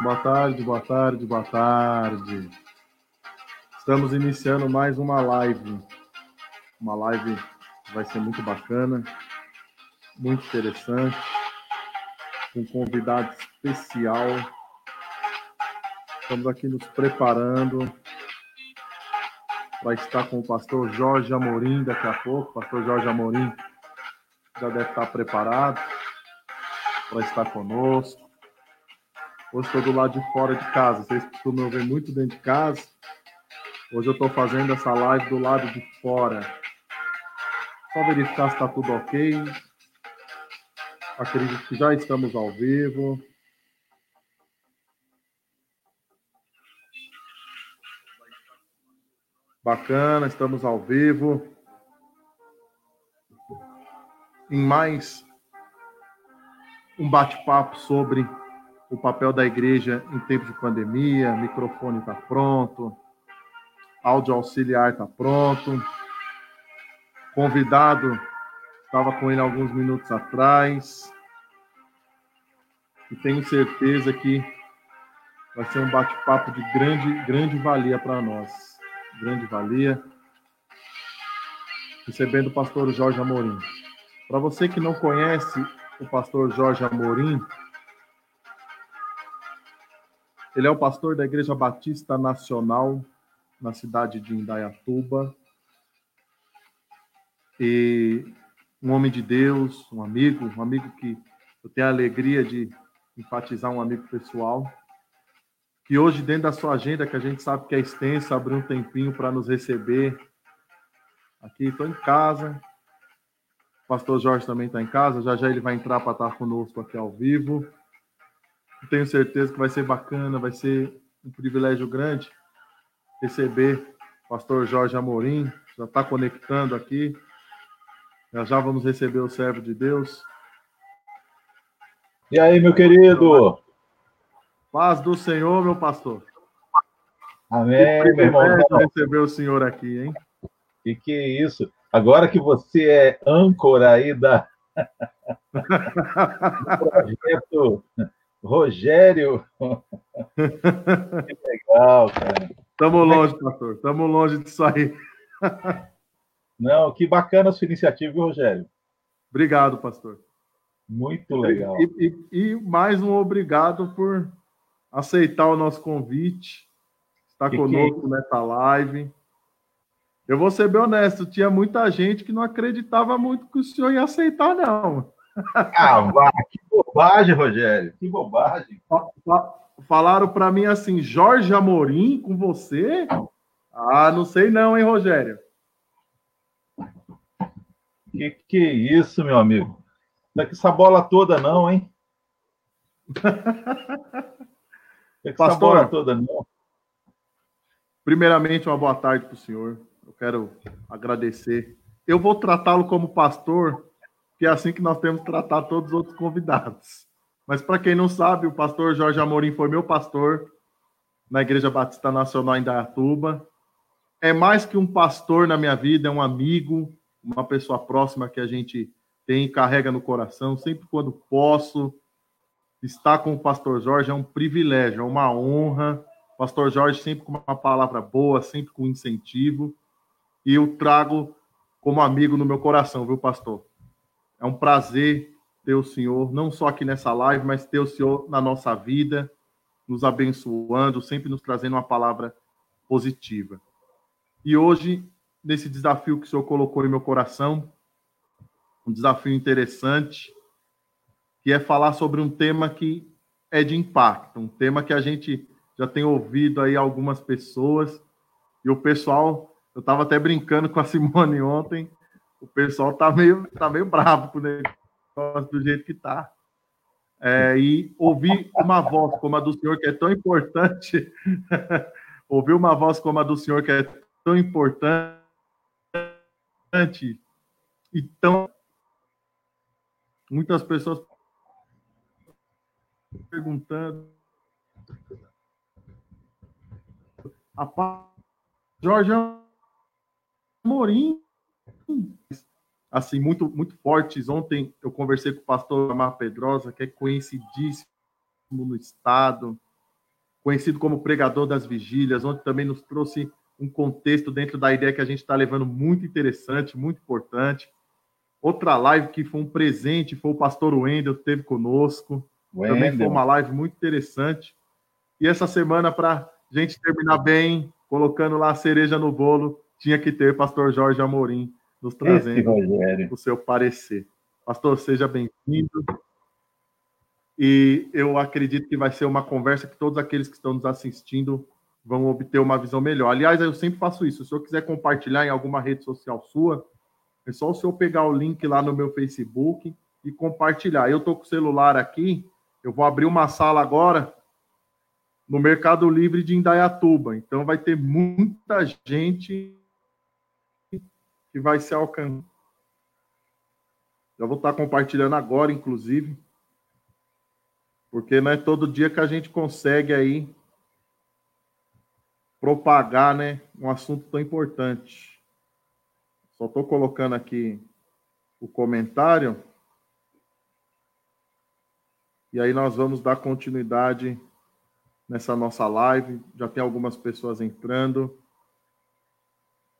Boa tarde, boa tarde, boa tarde. Estamos iniciando mais uma live. Uma live que vai ser muito bacana, muito interessante, com um convidado especial. Estamos aqui nos preparando para estar com o pastor Jorge Amorim daqui a pouco. O pastor Jorge Amorim já deve estar preparado para estar conosco. Hoje estou do lado de fora de casa. Vocês costumam ver muito dentro de casa. Hoje eu estou fazendo essa live do lado de fora. Só verificar se está tudo ok. Acredito que já estamos ao vivo. Bacana, estamos ao vivo. Em mais um bate-papo sobre o papel da igreja em tempo de pandemia. Microfone está pronto, áudio auxiliar está pronto. Convidado estava com ele alguns minutos atrás. E tenho certeza que vai ser um bate-papo de grande, grande valia para nós. Grande valia. Recebendo o pastor Jorge Amorim. Para você que não conhece o pastor Jorge Amorim, ele é o pastor da Igreja Batista Nacional na cidade de Indaiatuba. E um homem de Deus, um amigo, um amigo que eu tenho a alegria de enfatizar, um amigo pessoal, que hoje, dentro da sua agenda, que a gente sabe que é extensa, abriu um tempinho para nos receber. Aqui, estou em casa. O pastor Jorge também está em casa, já já ele vai entrar para estar conosco aqui ao vivo. Tenho certeza que vai ser bacana, vai ser um privilégio grande receber o pastor Jorge Amorim, já está conectando aqui. Já já vamos receber o servo de Deus. E aí, meu querido? Paz do Senhor, meu pastor. Amém, que meu irmão. receber o senhor aqui, hein? E que é isso? Agora que você é âncora aí da do projeto Rogério. que legal, cara. Estamos longe, pastor. Estamos longe disso aí. Não, que bacana a sua iniciativa, Rogério? Obrigado, pastor. Muito legal. E, e, e, mais um obrigado por aceitar o nosso convite, estar que conosco que... nessa live. Eu vou ser bem honesto, tinha muita gente que não acreditava muito que o senhor ia aceitar, não. Ah, vá, que bobagem, Rogério. Que bobagem. Falaram para mim assim, Jorge Amorim com você? Ah, não sei não, hein, Rogério? Que que é isso, meu amigo? Não é que essa bola toda não, hein? É que Pastor, essa bola toda não. Primeiramente, uma boa tarde para o senhor. Eu quero agradecer. Eu vou tratá-lo como pastor, que é assim que nós temos que tratar todos os outros convidados. Mas para quem não sabe, o pastor Jorge Amorim foi meu pastor na Igreja Batista Nacional em Dayatuba. É mais que um pastor na minha vida, é um amigo, uma pessoa próxima que a gente tem carrega no coração. Sempre quando posso estar com o pastor Jorge é um privilégio, é uma honra. pastor Jorge sempre com uma palavra boa, sempre com incentivo. E eu trago como amigo no meu coração, viu, pastor? É um prazer ter o Senhor, não só aqui nessa live, mas ter o Senhor na nossa vida, nos abençoando, sempre nos trazendo uma palavra positiva. E hoje, nesse desafio que o Senhor colocou em meu coração, um desafio interessante, que é falar sobre um tema que é de impacto, um tema que a gente já tem ouvido aí algumas pessoas, e o pessoal, eu estava até brincando com a Simone ontem, o pessoal tá meio, tá meio bravo com o negócio do jeito que tá. É, e ouvir uma voz como a do senhor, que é tão importante, ouvir uma voz como a do senhor, que é tão importante, e tão. Muitas pessoas perguntando. A Jorge Amorim assim muito muito fortes. Ontem eu conversei com o pastor Amar Pedrosa, que é conhecidíssimo no estado, conhecido como pregador das vigílias, onde também nos trouxe um contexto dentro da ideia que a gente está levando muito interessante, muito importante. Outra live que foi um presente foi o pastor Wendel, que esteve conosco. Wendel. Também foi uma live muito interessante. E essa semana, para gente terminar bem, colocando lá a cereja no bolo, tinha que ter pastor Jorge Amorim nos trazendo o seu parecer. Pastor, seja bem-vindo. E eu acredito que vai ser uma conversa que todos aqueles que estão nos assistindo vão obter uma visão melhor. Aliás, eu sempre faço isso. Se o senhor quiser compartilhar em alguma rede social sua, é só o senhor pegar o link lá no meu Facebook e compartilhar. Eu estou com o celular aqui, eu vou abrir uma sala agora no Mercado Livre de Indaiatuba. Então vai ter muita gente que vai se alcançar. Já vou estar compartilhando agora, inclusive, porque não é todo dia que a gente consegue aí propagar, né, um assunto tão importante. Só estou colocando aqui o comentário. E aí nós vamos dar continuidade nessa nossa live. Já tem algumas pessoas entrando.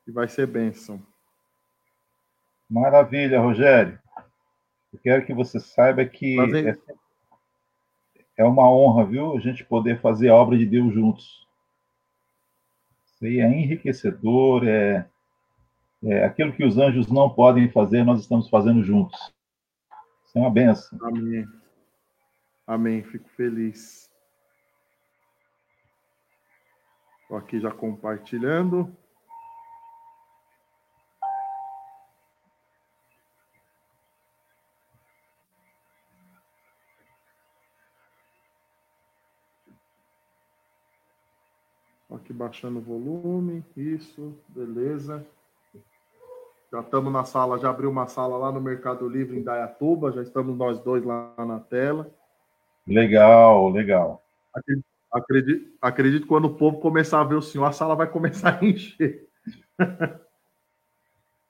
E vai ser bênção. Maravilha, Rogério. Eu quero que você saiba que é, uma honra, viu, a gente poder fazer a obra de Deus juntos. Isso aí é enriquecedor, é, é aquilo que os anjos não podem fazer, nós estamos fazendo juntos. Isso é uma benção. Amém. Amém. Fico feliz. Estou aqui já compartilhando. Aqui baixando o volume, isso, beleza. Já estamos na sala, já abriu uma sala lá no Mercado Livre em Dayatuba, já estamos nós dois lá na tela. Legal, legal. Acredito, acredito, acredito que quando o povo começar a ver o senhor, a sala vai começar a encher.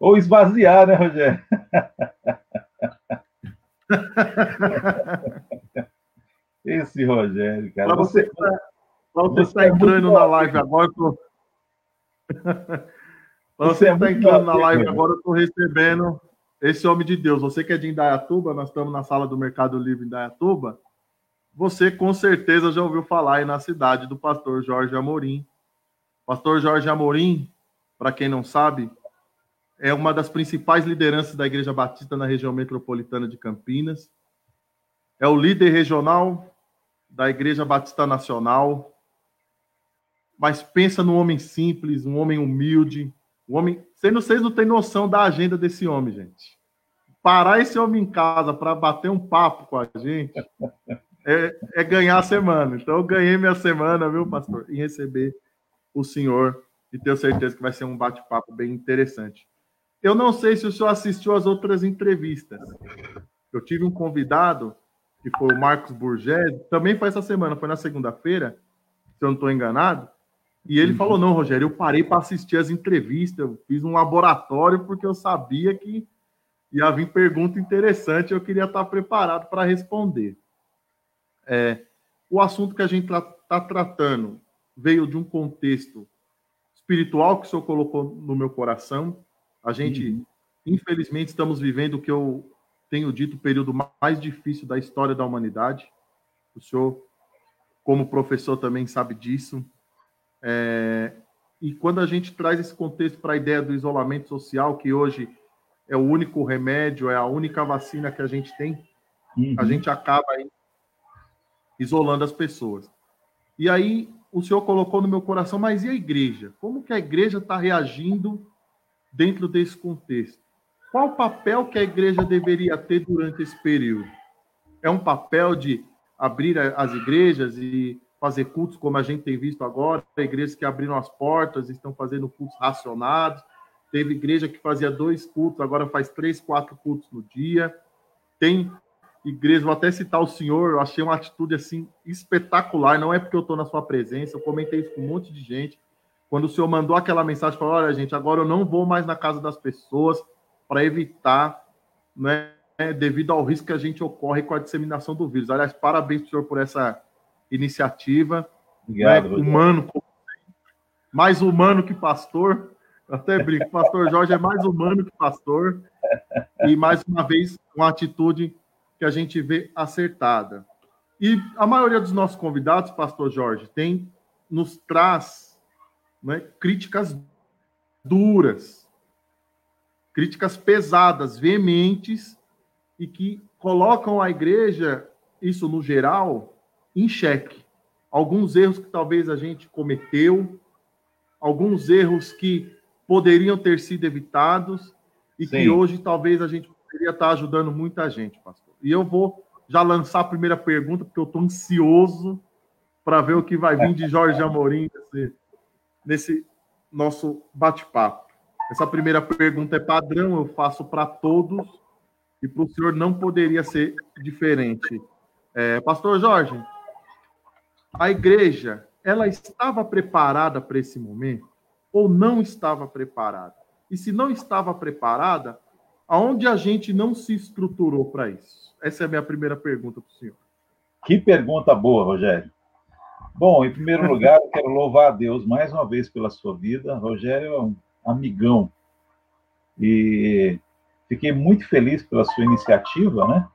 Ou esvaziar, né, Rogério? Esse Rogério, cara. Para você, você, você está entrando na live agora, você está entrando na live agora, eu estou recebendo esse homem de Deus. Você que é de Indaiatuba, nós estamos na sala do Mercado Livre em Indaiatuba. Você com certeza já ouviu falar aí na cidade do pastor Jorge Amorim. Pastor Jorge Amorim, para quem não sabe, é uma das principais lideranças da Igreja Batista na região metropolitana de Campinas. É o líder regional da Igreja Batista Nacional, mas pensa num homem simples, um homem humilde, um homem. Vocês não, vocês não têm noção da agenda desse homem, gente. Parar esse homem em casa para bater um papo com a gente é, é, ganhar a semana. Então, eu ganhei minha semana, viu, pastor? Em receber o senhor e tenho certeza que vai ser um bate-papo bem interessante. Eu não sei se o senhor assistiu às outras entrevistas. Eu tive um convidado, que foi o Marcos Burgess, também foi essa semana, foi na segunda-feira, se eu não estou enganado. E ele uhum. falou: não, Rogério, eu parei para assistir as entrevistas, eu fiz um laboratório porque eu sabia que ia vir pergunta interessante, eu queria estar preparado para responder. É, o assunto que a gente está tá tratando veio de um contexto espiritual que o senhor colocou no meu coração. A gente, uhum. infelizmente, estamos vivendo o que eu tenho dito, o período mais difícil da história da humanidade. O senhor, como professor, também sabe disso. É, e quando a gente traz esse contexto para a ideia do isolamento social, que hoje é o único remédio, é a única vacina que a gente tem, uhum. a gente acaba isolando as pessoas. E aí o senhor colocou no meu coração, mas e a igreja? Como que a igreja está reagindo dentro desse contexto? Qual o papel que a igreja deveria ter durante esse período? É um papel de abrir as igrejas e fazer cultos, como a gente tem visto agora, igrejas que abriram as portas, estão fazendo cultos racionados. Teve igreja que fazia dois cultos, agora faz três, quatro cultos no dia. Tem igreja, vou até citar o senhor, eu achei uma atitude assim espetacular, não é porque eu estou na sua presença, eu comentei isso com um monte de gente. Quando o senhor mandou aquela mensagem, falou: olha, gente, agora eu não vou mais na casa das pessoas para evitar, né, devido ao risco que a gente ocorre com a disseminação do vírus. Aliás, parabéns, senhor, por essa iniciativa. Obrigado, né? humano, mais humano que pastor. até brinco, pastor Jorge é mais humano que pastor. E mais uma vez, uma atitude que a gente vê acertada. E a maioria dos nossos convidados, pastor Jorge, tem nos traz né, críticas duras, críticas pesadas, veementes e que colocam a igreja, isso no geral, em xeque. Alguns erros que talvez a gente cometeu, alguns erros que poderiam ter sido evitados e Sim. que hoje talvez a gente poderia estar ajudando muita gente, pastor. E eu vou já lançar a primeira pergunta, porque eu estou ansioso para ver o que vai vir de Jorge Amorim nesse, nesse nosso bate-papo. Essa primeira pergunta é padrão, eu faço para todos, e para o senhor não poderia ser diferente. É, Pastor Jorge, a igreja, ela estava preparada para esse momento ou não estava preparada? E se não estava preparada, aonde a gente não se estruturou para isso? Essa é a minha primeira pergunta para o senhor. Que pergunta boa, Rogério. Bom, em primeiro lugar, eu quero louvar a Deus mais uma vez pela sua vida. Rogério é um amigão. E fiquei muito feliz pela sua iniciativa, né?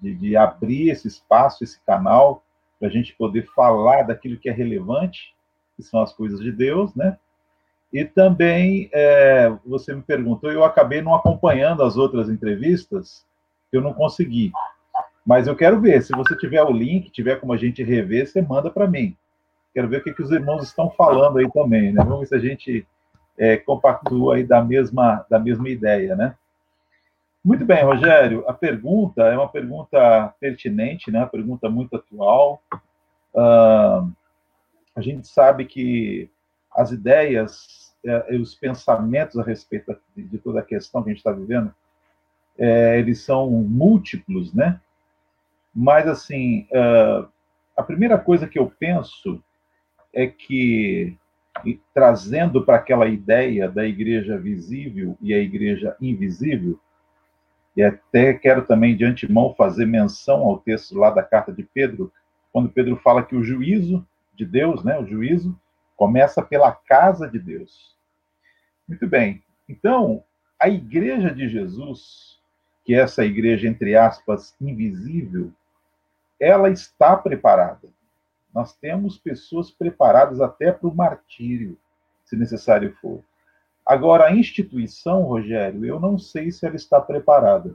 De, de abrir esse espaço, esse canal, para a gente poder falar daquilo que é relevante, que são as coisas de Deus, né? E também, é, você me perguntou, eu acabei não acompanhando as outras entrevistas, eu não consegui. Mas eu quero ver, se você tiver o link, tiver como a gente rever, você manda para mim. Quero ver o que, que os irmãos estão falando aí também, né? Vamos ver se a gente é, compactua aí da mesma, da mesma ideia, né? Muito bem, Rogério. A pergunta é uma pergunta pertinente, né? Uma pergunta muito atual. Uh, a gente sabe que as ideias uh, e os pensamentos a respeito de, de, toda a questão que a gente está vivendo, é, eles são múltiplos, né? Mas, assim, uh, a primeira coisa que eu penso é que, trazendo para aquela ideia da igreja visível e a igreja invisível, e até quero também, de antemão, fazer menção ao texto lá da carta de Pedro, quando Pedro fala que o juízo de Deus, né, o juízo, começa pela casa de Deus. Muito bem. Então, a igreja de Jesus, que é essa igreja, entre aspas, invisível, ela está preparada. Nós temos pessoas preparadas até para o martírio, se necessário for. Agora, a instituição, Rogério, eu não sei se ela está preparada.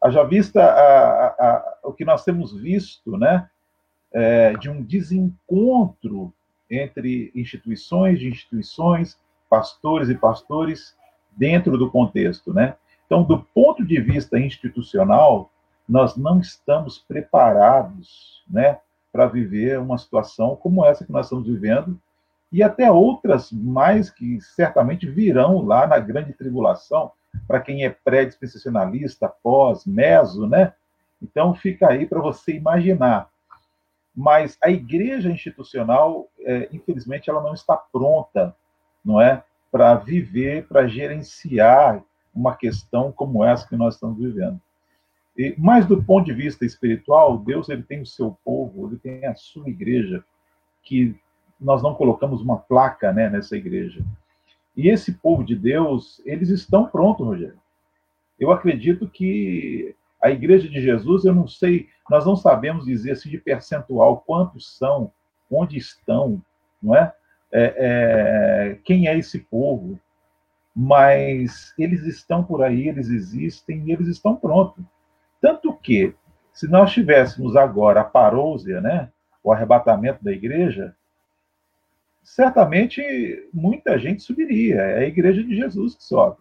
Haja vista a, a, a, o que nós temos visto, né, é, de um desencontro entre instituições de instituições, pastores e pastores, dentro do contexto, né? Então, do ponto de vista institucional, nós não estamos preparados, né, para viver uma situação como essa que nós estamos vivendo, e até outras mais que certamente virão lá na grande tribulação, para quem é pré-dispensacionalista, pós, meso, né? Então fica aí para você imaginar. Mas a igreja institucional, é, infelizmente, ela não está pronta, não é, para viver, para gerenciar uma questão como essa que nós estamos vivendo. E, mas do ponto de vista espiritual, Deus ele tem o seu povo, ele tem a sua igreja, que nós não colocamos uma placa né, nessa igreja. E esse povo de Deus, eles estão prontos, Rogério. Eu acredito que a igreja de Jesus, eu não sei, nós não sabemos dizer assim de percentual quantos são, onde estão, não é? é, é quem é esse povo? Mas eles estão por aí, eles existem e eles estão prontos. Tanto que, se nós tivéssemos agora a parousia, né, o arrebatamento da igreja, certamente muita gente subiria. É a igreja de Jesus que sobe.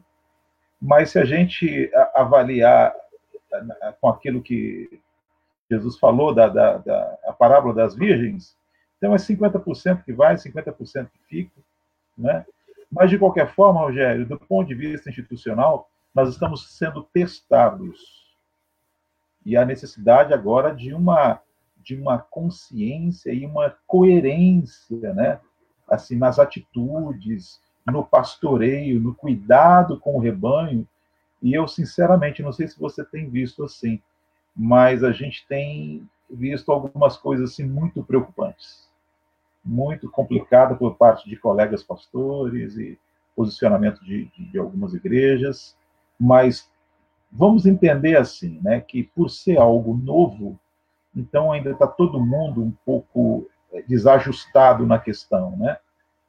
Mas se a gente avaliar com aquilo que Jesus falou, da, da, da a parábola das virgens, então é 50% que vai, 50% que fica. Né? Mas, de qualquer forma, Rogério, do ponto de vista institucional, nós estamos sendo testados. E a necessidade agora de uma, de uma consciência e uma coerência, né? Assim, nas atitudes, no pastoreio, no cuidado com o rebanho. E eu, sinceramente, não sei se você tem visto assim, mas a gente tem visto algumas coisas assim muito preocupantes. muito complicada por parte de colegas pastores e posicionamento de, de, de algumas igrejas, mas vamos entender assim, né, que por ser algo novo, então ainda está todo mundo um pouco desajustado na questão, né?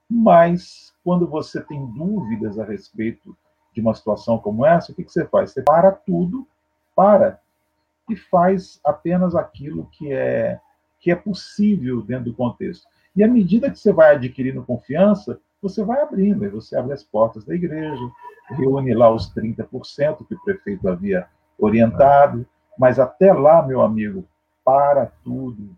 Mas quando você tem dúvidas a respeito de uma situação como essa, o que, que você faz? Você para tudo, para e faz apenas aquilo que é que é possível dentro do contexto. E à medida que você vai adquirindo confiança, você vai abrindo, você abre as portas da igreja, reúne lá os 30% que o prefeito havia orientado, mas até lá, meu amigo, para tudo.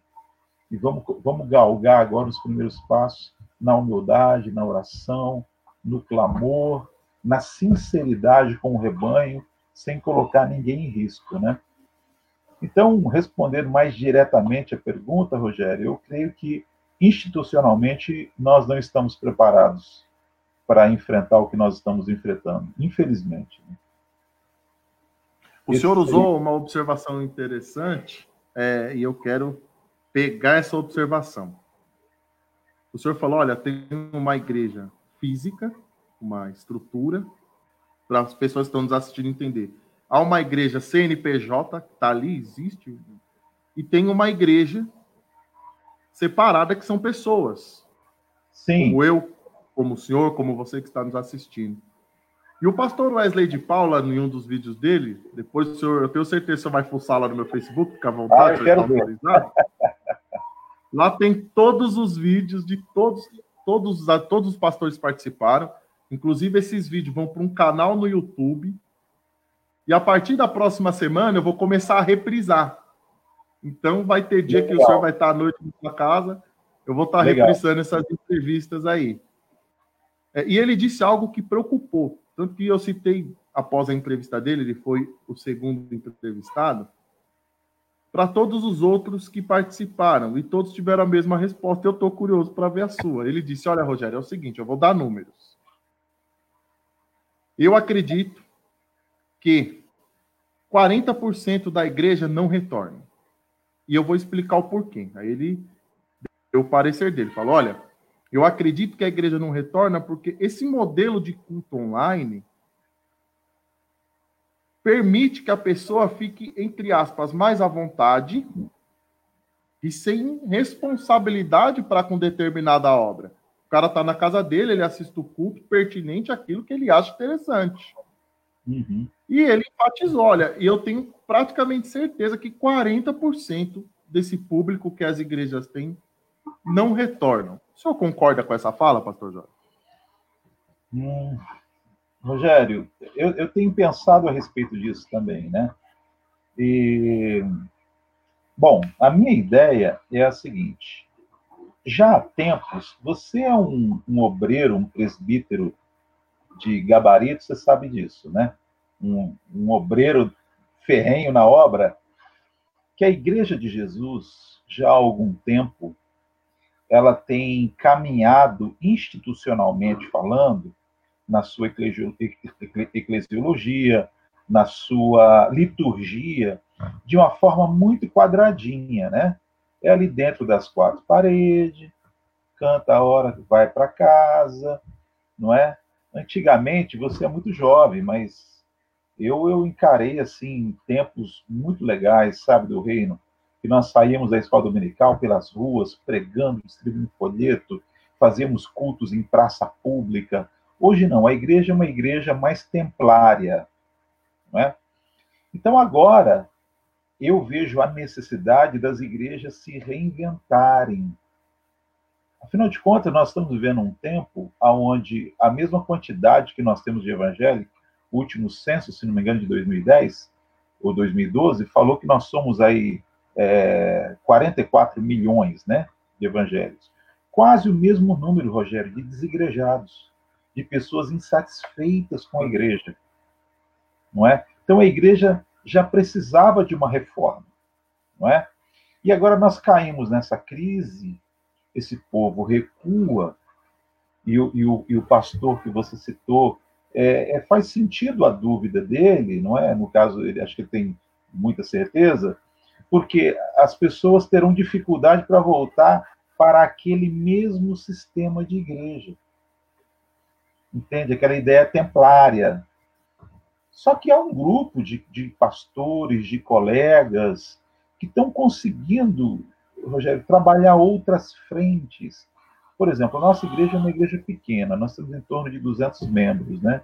E vamos, vamos galgar agora os primeiros passos na humildade, na oração, no clamor, na sinceridade com o rebanho, sem colocar ninguém em risco, né? Então, respondendo mais diretamente a pergunta, Rogério, eu creio que institucionalmente nós não estamos preparados para enfrentar o que nós estamos enfrentando, infelizmente. Né? O Esse senhor usou uma observação interessante é, e eu quero pegar essa observação. O senhor falou: olha, tem uma igreja física, uma estrutura, para as pessoas que estão nos assistindo entender. Há uma igreja CNPJ, que está ali, existe, e tem uma igreja separada, que são pessoas. Sim. Como eu, como o senhor, como você que está nos assistindo. E o pastor Wesley de Paula, em um dos vídeos dele, depois o senhor, eu tenho certeza que você vai fuçar lá no meu Facebook, fica à vontade. Ah, eu quero ver. Lá tem todos os vídeos de todos, todos, todos os pastores participaram. Inclusive, esses vídeos vão para um canal no YouTube. E a partir da próxima semana eu vou começar a reprisar. Então, vai ter dia Legal. que o senhor vai estar à noite na sua casa. Eu vou estar Legal. reprisando essas entrevistas aí. É, e ele disse algo que preocupou. Tanto que eu citei, após a entrevista dele, ele foi o segundo entrevistado, para todos os outros que participaram, e todos tiveram a mesma resposta. Eu estou curioso para ver a sua. Ele disse: Olha, Rogério, é o seguinte, eu vou dar números. Eu acredito que 40% da igreja não retorna. E eu vou explicar o porquê. Aí ele deu o parecer dele. Falou: olha, eu acredito que a igreja não retorna porque esse modelo de culto online permite que a pessoa fique, entre aspas, mais à vontade e sem responsabilidade para com determinada obra. O cara está na casa dele, ele assiste o culto pertinente àquilo que ele acha interessante. Uhum. E ele enfatizou: olha, e eu tenho praticamente certeza que 40% desse público que as igrejas têm não retornam. O senhor concorda com essa fala, pastor Jorge? Hum, Rogério, eu, eu, tenho pensado a respeito disso também, né? E, bom, a minha ideia é a seguinte: já há tempos, você é um, um obreiro, um presbítero de gabarito, você sabe disso, né? Um, um obreiro ferrenho na obra, que a Igreja de Jesus, já há algum tempo, ela tem caminhado institucionalmente falando, na sua eclesiologia, na sua liturgia, de uma forma muito quadradinha, né? É ali dentro das quatro paredes, canta a hora vai para casa, não é? Antigamente, você é muito jovem, mas eu, eu encarei, assim, tempos muito legais, sabe, do reino, que nós saíamos da escola dominical pelas ruas, pregando, distribuindo folheto, fazíamos cultos em praça pública. Hoje não, a igreja é uma igreja mais templária. Não é? Então agora eu vejo a necessidade das igrejas se reinventarem. Afinal de contas, nós estamos vivendo um tempo onde a mesma quantidade que nós temos de evangélicos, o último censo, se não me engano, de 2010 ou 2012, falou que nós somos aí é, 44 milhões né, de evangélicos. Quase o mesmo número, Rogério, de desigrejados, de pessoas insatisfeitas com a igreja. Não é? Então a igreja já precisava de uma reforma. Não é? E agora nós caímos nessa crise, esse povo recua, e o, e o, e o pastor que você citou, é, é, faz sentido a dúvida dele, não é? No caso, ele acho que ele tem muita certeza, porque as pessoas terão dificuldade para voltar para aquele mesmo sistema de igreja. Entende? Aquela ideia templária. Só que há um grupo de, de pastores, de colegas, que estão conseguindo, Rogério, trabalhar outras frentes. Por exemplo, a nossa igreja é uma igreja pequena, nós temos em torno de 200 membros, né?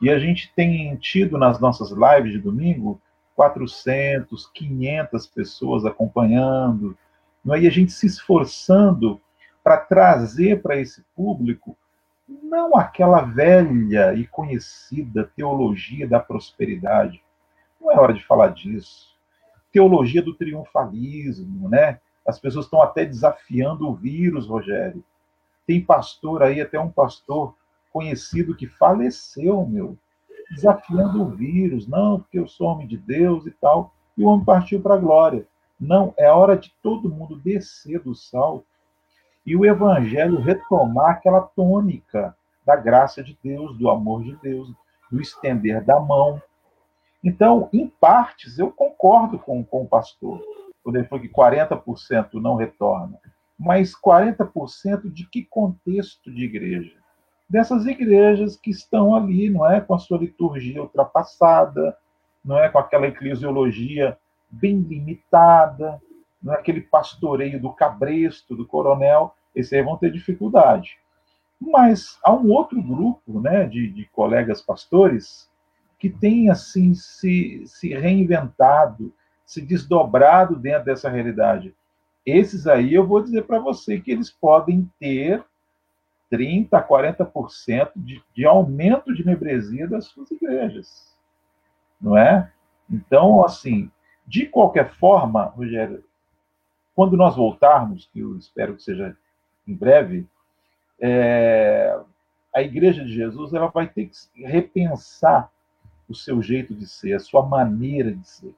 E a gente tem tido nas nossas lives de domingo 400, 500 pessoas acompanhando, não é? e a gente se esforçando para trazer para esse público não aquela velha e conhecida teologia da prosperidade. Não é hora de falar disso. Teologia do triunfalismo, né? As pessoas estão até desafiando o vírus, Rogério. Tem pastor aí, até um pastor conhecido que faleceu, meu, desafiando o vírus. Não, porque eu sou homem de Deus e tal. E o homem partiu para a glória. Não, é hora de todo mundo descer do salto e o evangelho retomar aquela tônica da graça de Deus, do amor de Deus, do estender da mão. Então, em partes, eu concordo com, com o pastor, quando ele falou que 40% não retorna. Mas 40% de que contexto de igreja? Dessas igrejas que estão ali, não é? Com a sua liturgia ultrapassada, não é? Com aquela eclesiologia bem limitada, naquele pastoreio do cabresto, do coronel, esses aí vão ter dificuldade. Mas há um outro grupo né, de, de colegas pastores que tem assim se, se reinventado, se desdobrado dentro dessa realidade. Esses aí eu vou dizer para você que eles podem ter 30%, 40% de, de aumento de membresia das suas igrejas. Não é? Então, assim, de qualquer forma, Rogério, quando nós voltarmos, que eu espero que seja em breve, é, a Igreja de Jesus ela vai ter que repensar o seu jeito de ser, a sua maneira de ser,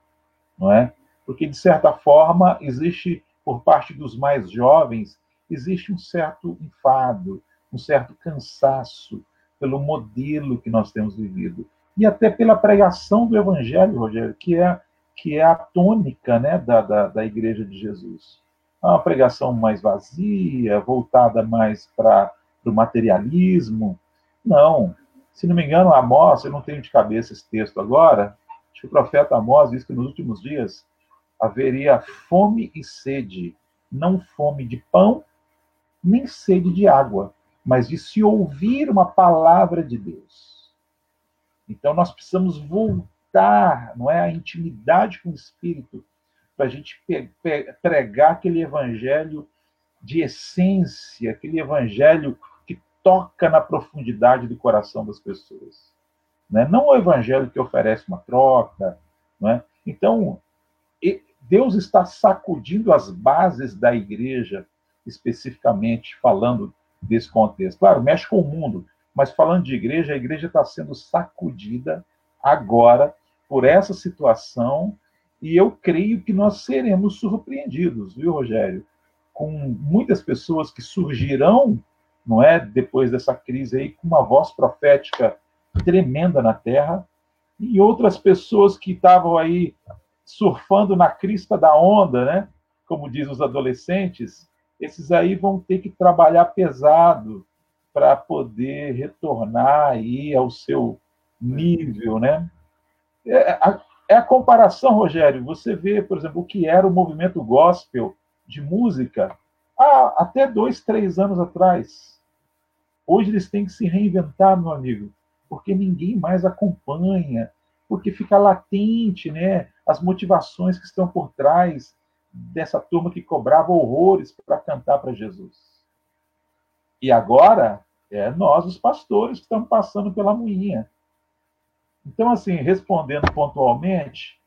não é? Porque de certa forma existe por parte dos mais jovens existe um certo enfado, um certo cansaço pelo modelo que nós temos vivido e até pela pregação do Evangelho, Rogério, que é que é a tônica né, da, da, da Igreja de Jesus. É uma pregação mais vazia, voltada mais para o materialismo. Não. Se não me engano, Amós, eu não tenho de cabeça esse texto agora, acho que o profeta Amós diz que nos últimos dias haveria fome e sede, não fome de pão, nem sede de água, mas de se ouvir uma palavra de Deus. Então nós precisamos voltar não é, a intimidade com o Espírito, para a gente pregar aquele evangelho de essência, aquele evangelho que toca na profundidade do coração das pessoas. Né? Não o evangelho que oferece uma troca. Não é? Então, Deus está sacudindo as bases da igreja, especificamente falando desse contexto. Claro, mexe com o mundo, mas falando de igreja, a igreja está sendo sacudida agora por essa situação e eu creio que nós seremos surpreendidos, viu, Rogério? Com muitas pessoas que surgirão, não é, depois dessa crise aí, com uma voz profética tremenda na terra, e outras pessoas que estavam aí surfando na crista da onda, né? Como dizem os adolescentes, esses aí vão ter que trabalhar pesado para poder retornar aí ao seu nível, né? É a, é a comparação, Rogério. Você vê, por exemplo, o que era o movimento gospel de música há até dois, três anos atrás. Hoje eles têm que se reinventar, meu amigo, porque ninguém mais acompanha, porque fica latente, né? As motivações que estão por trás dessa turma que cobrava horrores para cantar para Jesus. E agora é nós, os pastores, que estamos passando pela moinha. Então, assim, respondendo pontualmente,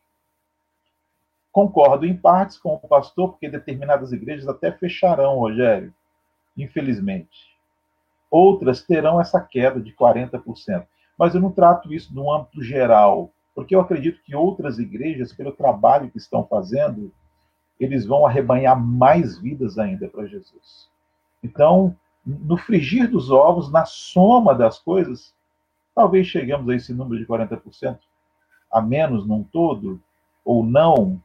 concordo em partes com o pastor, porque determinadas igrejas até fecharão, Rogério, infelizmente. Outras terão essa queda de 40%. Mas eu não trato isso no âmbito geral, porque eu acredito que outras igrejas, pelo trabalho que estão fazendo, eles vão arrebanhar mais vidas ainda para Jesus. Então, no frigir dos ovos, na soma das coisas, Talvez cheguemos a esse número de 40% a menos num todo, ou não,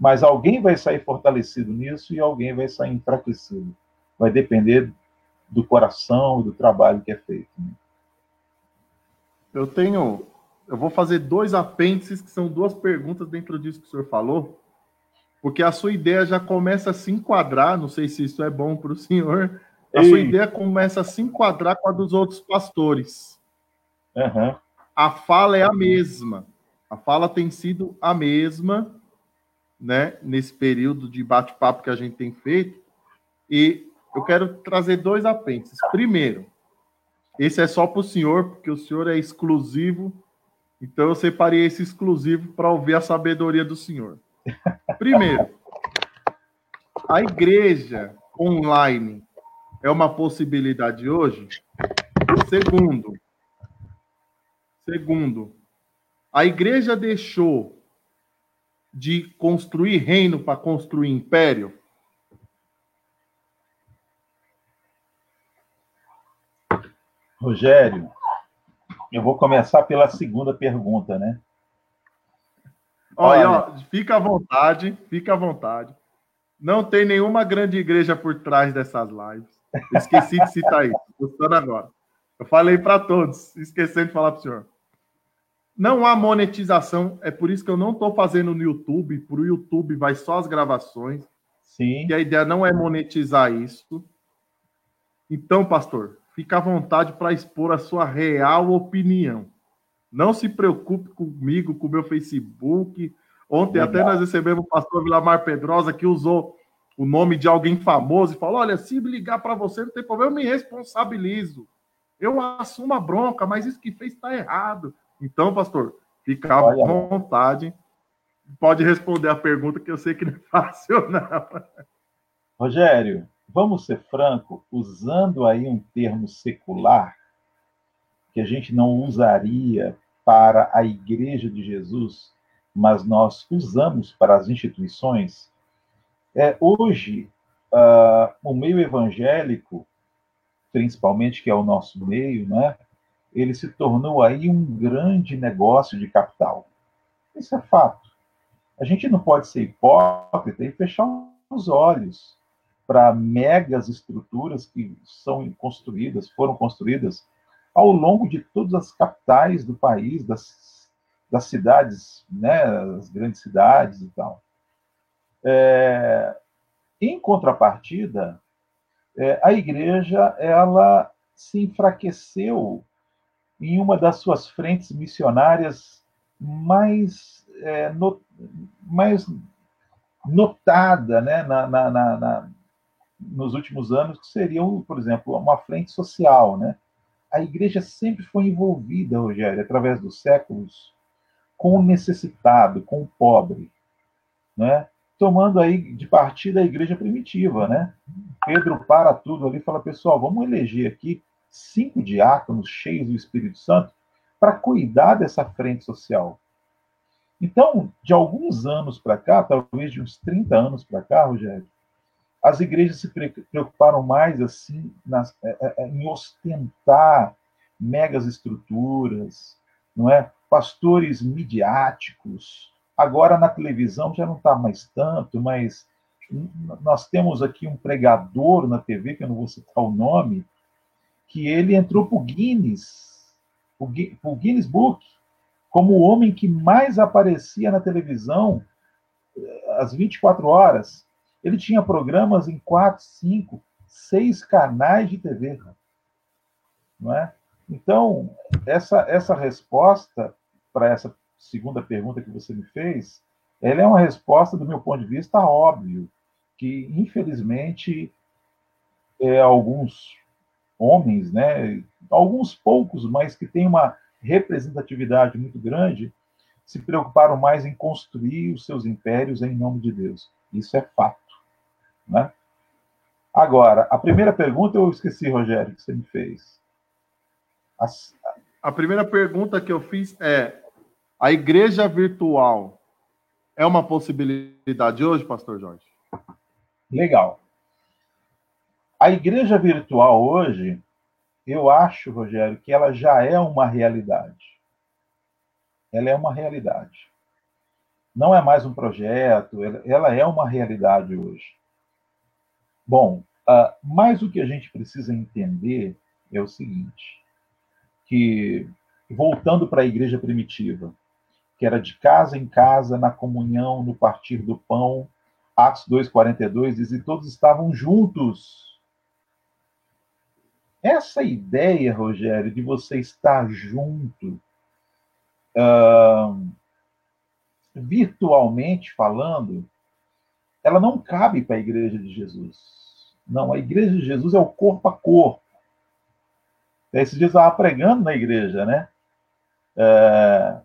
Mas alguém vai sair fortalecido nisso e alguém vai sair enfraquecido. Vai depender do coração e do trabalho que é feito. Né? Eu tenho. Eu vou fazer dois apêndices, que são duas perguntas dentro disso que o senhor falou, porque a sua ideia já começa a se enquadrar. Não sei se isso é bom para o senhor. A Ei. sua ideia começa a se enquadrar com a dos outros pastores. Uhum. A fala é a mesma. A fala tem sido a mesma, né? Nesse período de bate-papo que a gente tem feito. E eu quero trazer dois apêndices. Primeiro, esse é só para o senhor, porque o senhor é exclusivo. Então eu separei esse exclusivo para ouvir a sabedoria do senhor. Primeiro, a igreja online é uma possibilidade hoje? Segundo, segundo, a igreja deixou de construir reino para construir império? Rogério, eu vou começar pela segunda pergunta, né? Olha, Olha, fica à vontade, fica à vontade. Não tem nenhuma grande igreja por trás dessas lives. Esqueci de citar isso. Gostando agora. Eu falei para todos, esquecendo de falar para o senhor. Não há monetização, é por isso que eu não estou fazendo no YouTube. Para o YouTube vai só as gravações. Sim. E a ideia não é monetizar isso. Então, pastor, fica à vontade para expor a sua real opinião. Não se preocupe comigo, com o meu Facebook. Ontem Legal. até nós recebemos o pastor Vilamar Pedrosa que usou o nome de alguém famoso e falou: olha, se ligar para você, não tem problema, eu me responsabilizo. Eu assumo a bronca, mas isso que fez está errado. Então, pastor, fica à olha. vontade. Pode responder a pergunta que eu sei que não é fácil, não. Rogério, vamos ser franco, usando aí um termo secular, que a gente não usaria para a Igreja de Jesus, mas nós usamos para as instituições, é, hoje, uh, o meio evangélico, principalmente, que é o nosso meio, né, ele se tornou aí um grande negócio de capital. Isso é fato. A gente não pode ser hipócrita e fechar os olhos para megas estruturas que são construídas, foram construídas ao longo de todas as capitais do país, das, das cidades, né, as grandes cidades e tal. É, em contrapartida, é, a igreja ela se enfraqueceu em uma das suas frentes missionárias mais, é, no, mais notada né, na, na, na, nos últimos anos, que seriam, por exemplo, uma frente social. Né? A igreja sempre foi envolvida, Rogério, através dos séculos, com o necessitado, com o pobre. Né? Tomando aí de partida a igreja primitiva. Né? Pedro para tudo ali e fala, pessoal, vamos eleger aqui cinco diáconos cheios do Espírito Santo para cuidar dessa frente social. Então, de alguns anos para cá, talvez de uns 30 anos para cá, Rogério, as igrejas se preocuparam mais assim nas, é, é, é, em ostentar megas estruturas, não é? Pastores midiáticos. Agora na televisão já não está mais tanto, mas nós temos aqui um pregador na TV, que eu não vou citar o nome, que ele entrou para o Guinness, o Guinness Book, como o homem que mais aparecia na televisão eh, às 24 horas. Ele tinha programas em quatro, cinco, seis canais de TV. Não é? Então, essa, essa resposta para essa segunda pergunta que você me fez, ela é uma resposta, do meu ponto de vista, óbvio, que, infelizmente, é, alguns homens, né, alguns poucos, mas que têm uma representatividade muito grande, se preocuparam mais em construir os seus impérios em nome de Deus. Isso é fato. Né? Agora, a primeira pergunta eu esqueci, Rogério, que você me fez. A primeira pergunta que eu fiz é: a igreja virtual é uma possibilidade hoje, Pastor Jorge? Legal. A igreja virtual hoje, eu acho, Rogério, que ela já é uma realidade. Ela é uma realidade. Não é mais um projeto, ela é uma realidade hoje. Bom, uh, mas o que a gente precisa entender é o seguinte, que voltando para a igreja primitiva, que era de casa em casa, na comunhão, no partir do pão, Atos 2,42 diz, e todos estavam juntos. Essa ideia, Rogério, de você estar junto, uh, virtualmente falando, ela não cabe para a igreja de Jesus. Não, a igreja de Jesus é o corpo a corpo. Esses dias eu estava pregando na igreja, né? É,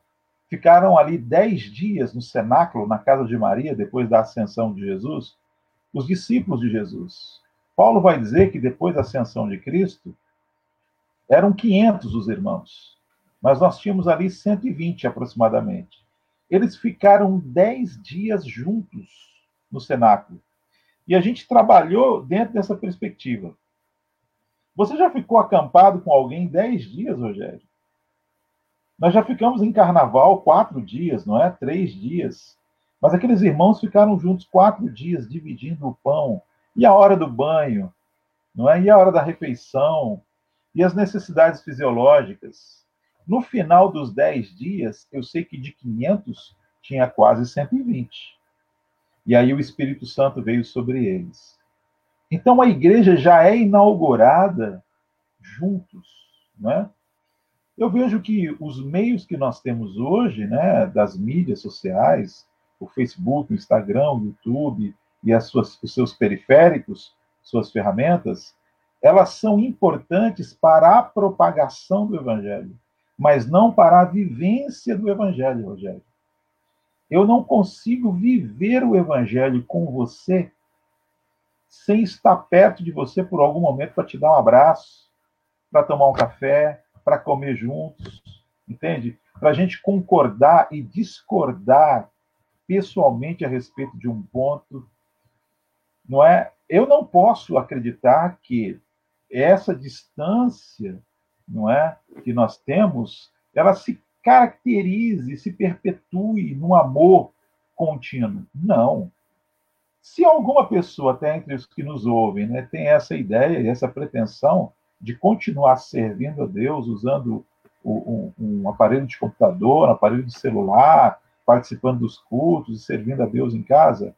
ficaram ali dez dias no cenáculo, na casa de Maria, depois da ascensão de Jesus, os discípulos de Jesus. Paulo vai dizer que depois da ascensão de Cristo, eram 500 os irmãos, mas nós tínhamos ali 120 aproximadamente. Eles ficaram dez dias juntos no cenáculo. E a gente trabalhou dentro dessa perspectiva. Você já ficou acampado com alguém dez dias, Rogério? Nós já ficamos em carnaval quatro dias, não é? Três dias. Mas aqueles irmãos ficaram juntos quatro dias, dividindo o pão. E a hora do banho, não é? E a hora da refeição, e as necessidades fisiológicas. No final dos 10 dias, eu sei que de 500 tinha quase 120. E aí o Espírito Santo veio sobre eles. Então a igreja já é inaugurada juntos, né? Eu vejo que os meios que nós temos hoje, né, das mídias sociais, o Facebook, o Instagram, o YouTube e as suas, os seus periféricos, suas ferramentas, elas são importantes para a propagação do evangelho mas não para a vivência do Evangelho, Rogério. Eu não consigo viver o Evangelho com você sem estar perto de você por algum momento para te dar um abraço, para tomar um café, para comer juntos, entende? Para a gente concordar e discordar pessoalmente a respeito de um ponto, não é? Eu não posso acreditar que essa distância não é, que nós temos, ela se caracterize, se perpetue num amor contínuo. Não. Se alguma pessoa, até entre os que nos ouvem, né, tem essa ideia e essa pretensão de continuar servindo a Deus usando um, um, aparelho de computador, um aparelho de celular, participando dos cultos e servindo a Deus em casa,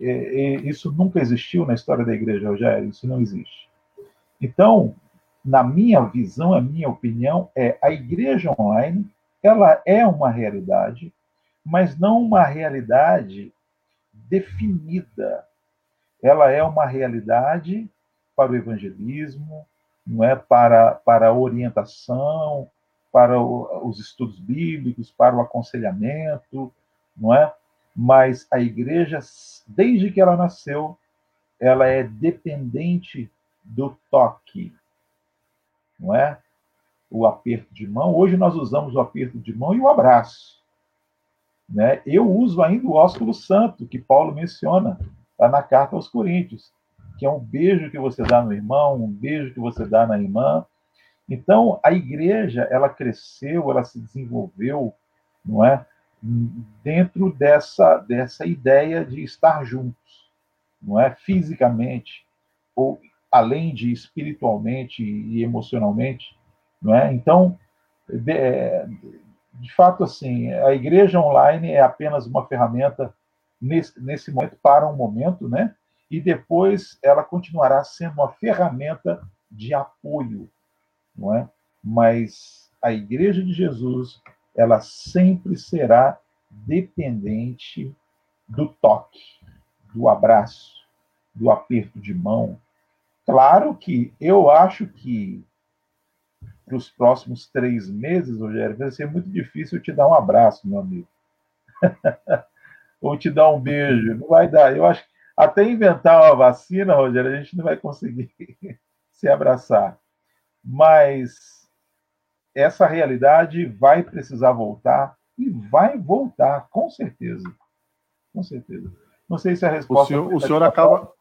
é, é, isso nunca existiu na história da igreja, Rogério, isso não existe. Então, na minha visão, a minha opinião, é a igreja online, ela é uma realidade, mas não uma realidade definida. Ela é uma realidade para o evangelismo, não é para, para a orientação, para o, os estudos bíblicos, para o aconselhamento, não é? Mas a igreja, desde que ela nasceu, ela é dependente do toque, não é? O aperto de mão. Hoje nós usamos o aperto de mão e o abraço. Né? Eu uso ainda o ósculo santo, que Paulo menciona tá na carta aos Coríntios, que é um beijo que você dá no irmão, um beijo que você dá na irmã. Então, a igreja, ela cresceu, ela se desenvolveu, não é? Dentro dessa, dessa ideia de estar juntos, não é? Fisicamente, ou além de espiritualmente e emocionalmente, não é? Então, é, de fato, assim, a igreja online é apenas uma ferramenta nesse, nesse momento para um momento, né? E depois ela continuará sendo uma ferramenta de apoio, não é? Mas a igreja de Jesus, ela sempre será dependente do toque, do abraço, do aperto de mão, Claro que eu acho que para os próximos três meses, Rogério, vai ser muito difícil te dar um abraço, meu amigo. Ou te dar um beijo. Não vai dar. Eu acho que até inventar uma vacina, Rogério, a gente não vai conseguir se abraçar. Mas essa realidade vai precisar voltar e vai voltar, com certeza. Com certeza. Não sei se a resposta. O senhor, o senhor acaba.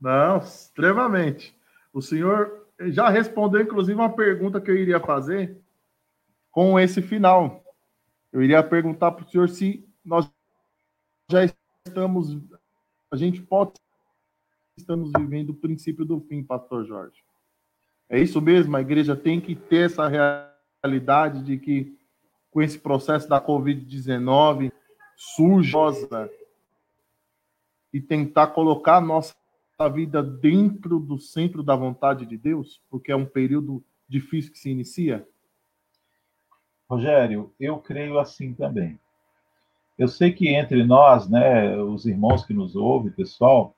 Não, extremamente. O senhor já respondeu, inclusive, uma pergunta que eu iria fazer com esse final. Eu iria perguntar para o senhor se nós já estamos, a gente pode estamos vivendo o princípio do fim, Pastor Jorge. É isso mesmo, a igreja tem que ter essa realidade de que com esse processo da Covid-19 surge e tentar colocar a nossa vida dentro do centro da vontade de Deus, porque é um período difícil que se inicia? Rogério, eu creio assim também. Eu sei que entre nós, né, os irmãos que nos ouvem, pessoal,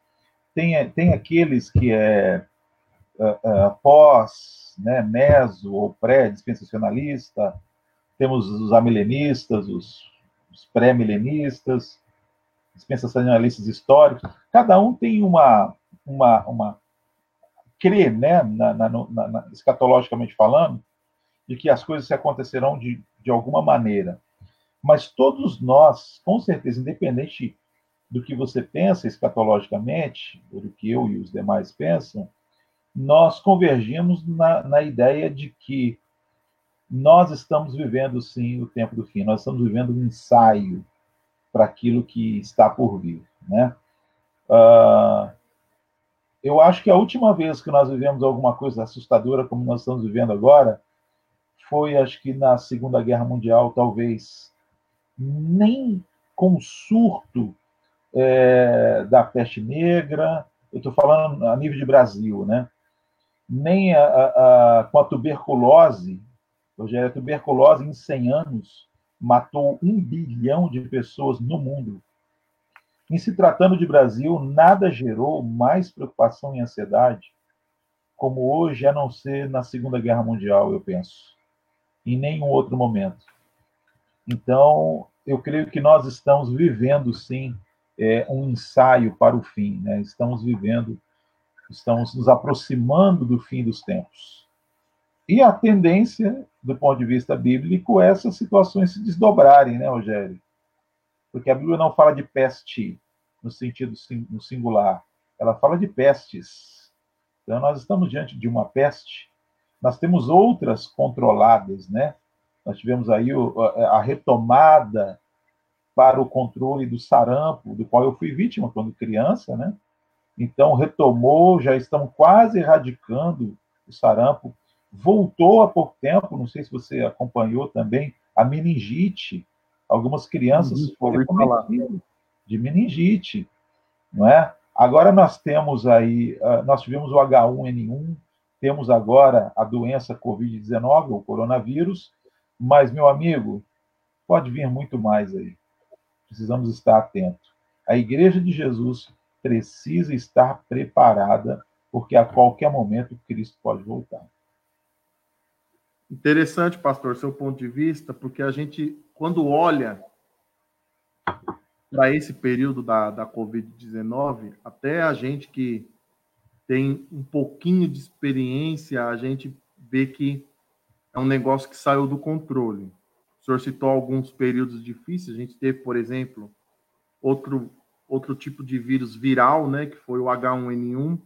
tem, tem aqueles que é uh, uh, pós, né, meso ou pré-dispensacionalista, temos os amilenistas, os, os pré-milenistas, dispensacionalistas históricos, cada um tem uma, uma, uma crê, né, na, na, na, escatologicamente falando, de que as coisas se acontecerão de, de alguma maneira. Mas todos nós, com certeza, independente do que você pensa escatologicamente, ou do que eu e os demais pensam, nós convergimos na, na ideia de que nós estamos vivendo, sim, o tempo do fim. Nós estamos vivendo um ensaio para aquilo que está por vir, né? Uh, eu acho que a última vez que nós vivemos alguma coisa assustadora como nós estamos vivendo agora foi, acho que na Segunda Guerra Mundial, talvez nem com surto é, da peste negra, eu estou falando a nível de Brasil, né? Nem a, a, a, com a tuberculose, hoje a tuberculose em 100 anos matou um bilhão de pessoas no mundo. Em se tratando de Brasil, nada gerou mais preocupação e ansiedade como hoje, a não ser na Segunda Guerra Mundial, eu penso, em nenhum outro momento. Então, eu creio que nós estamos vivendo, sim, é, um ensaio para o fim, né? Estamos vivendo, estamos nos aproximando do fim dos tempos. E a tendência, do ponto de vista bíblico, é essas situações se desdobrarem, né, Rogério? Porque a Bíblia não fala de peste no sentido no singular, ela fala de pestes. Então, nós estamos diante de uma peste. Nós temos outras controladas, né? Nós tivemos aí a retomada para o controle do sarampo, do qual eu fui vítima quando criança, né? Então, retomou, já estão quase erradicando o sarampo. Voltou há pouco tempo, não sei se você acompanhou também, a meningite. Algumas crianças uhum, foram cometidas de meningite, não é? Agora nós temos aí, ah, nós tivemos o H1N1, temos agora a doença Covid-19, o coronavírus, mas, meu amigo, pode vir muito mais aí. Precisamos estar atentos. A Igreja de Jesus precisa estar preparada, porque a qualquer momento Cristo pode voltar. Interessante, pastor, seu ponto de vista, porque a gente, quando olha para esse período da, da Covid-19, até a gente que tem um pouquinho de experiência, a gente vê que é um negócio que saiu do controle. O senhor citou alguns períodos difíceis. A gente teve, por exemplo, outro, outro tipo de vírus viral, né, que foi o H1N1,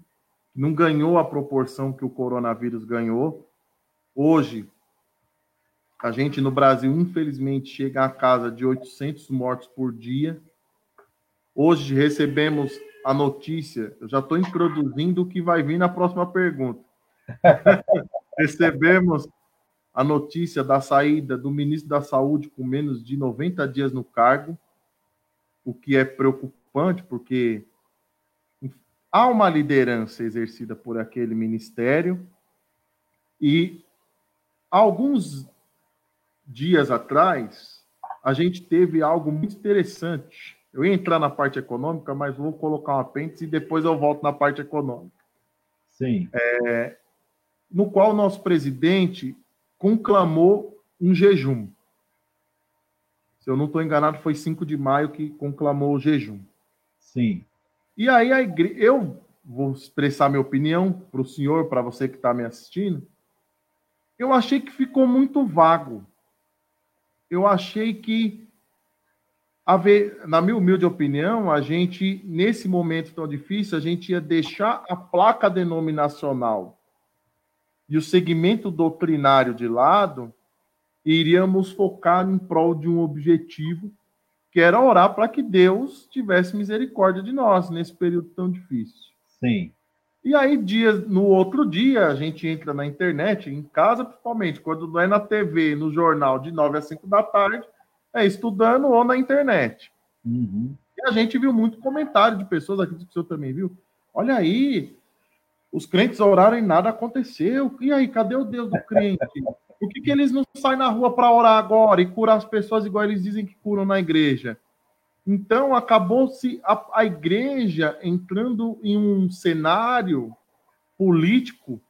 que não ganhou a proporção que o coronavírus ganhou. Hoje, a gente no Brasil, infelizmente, chega à casa de 800 mortos por dia. Hoje recebemos a notícia, eu já estou introduzindo o que vai vir na próxima pergunta. recebemos a notícia da saída do ministro da Saúde com menos de 90 dias no cargo, o que é preocupante, porque há uma liderança exercida por aquele ministério e alguns dias atrás a gente teve algo muito interessante. Eu ia entrar na parte econômica, mas vou colocar um apêndice e depois eu volto na parte econômica. Sim. É, no qual o nosso presidente conclamou um jejum. Se eu não estou enganado, foi 5 de maio que conclamou o jejum. Sim. E aí a igreja, eu vou expressar minha opinião para o senhor, para você que está me assistindo. Eu achei que ficou muito vago. Eu achei que, na minha humilde opinião, a gente, nesse momento tão difícil, a gente ia deixar a placa denominacional e o segmento doutrinário de lado, iríamos focar em prol de um objetivo, que era orar para que Deus tivesse misericórdia de nós nesse período tão difícil. Sim. E aí, dias, no outro dia, a gente entra na internet, em casa principalmente, quando não é na TV, no jornal, de 9 às 5 da tarde, é estudando ou na internet. Uhum. E a gente viu muito comentário de pessoas, aqui que o senhor também viu. Olha aí, os crentes oraram e nada aconteceu. E aí, cadê o Deus do crente? Por que, que eles não saem na rua para orar agora e curar as pessoas igual eles dizem que curam na igreja? Então, acabou-se a, a igreja entrando em um cenário político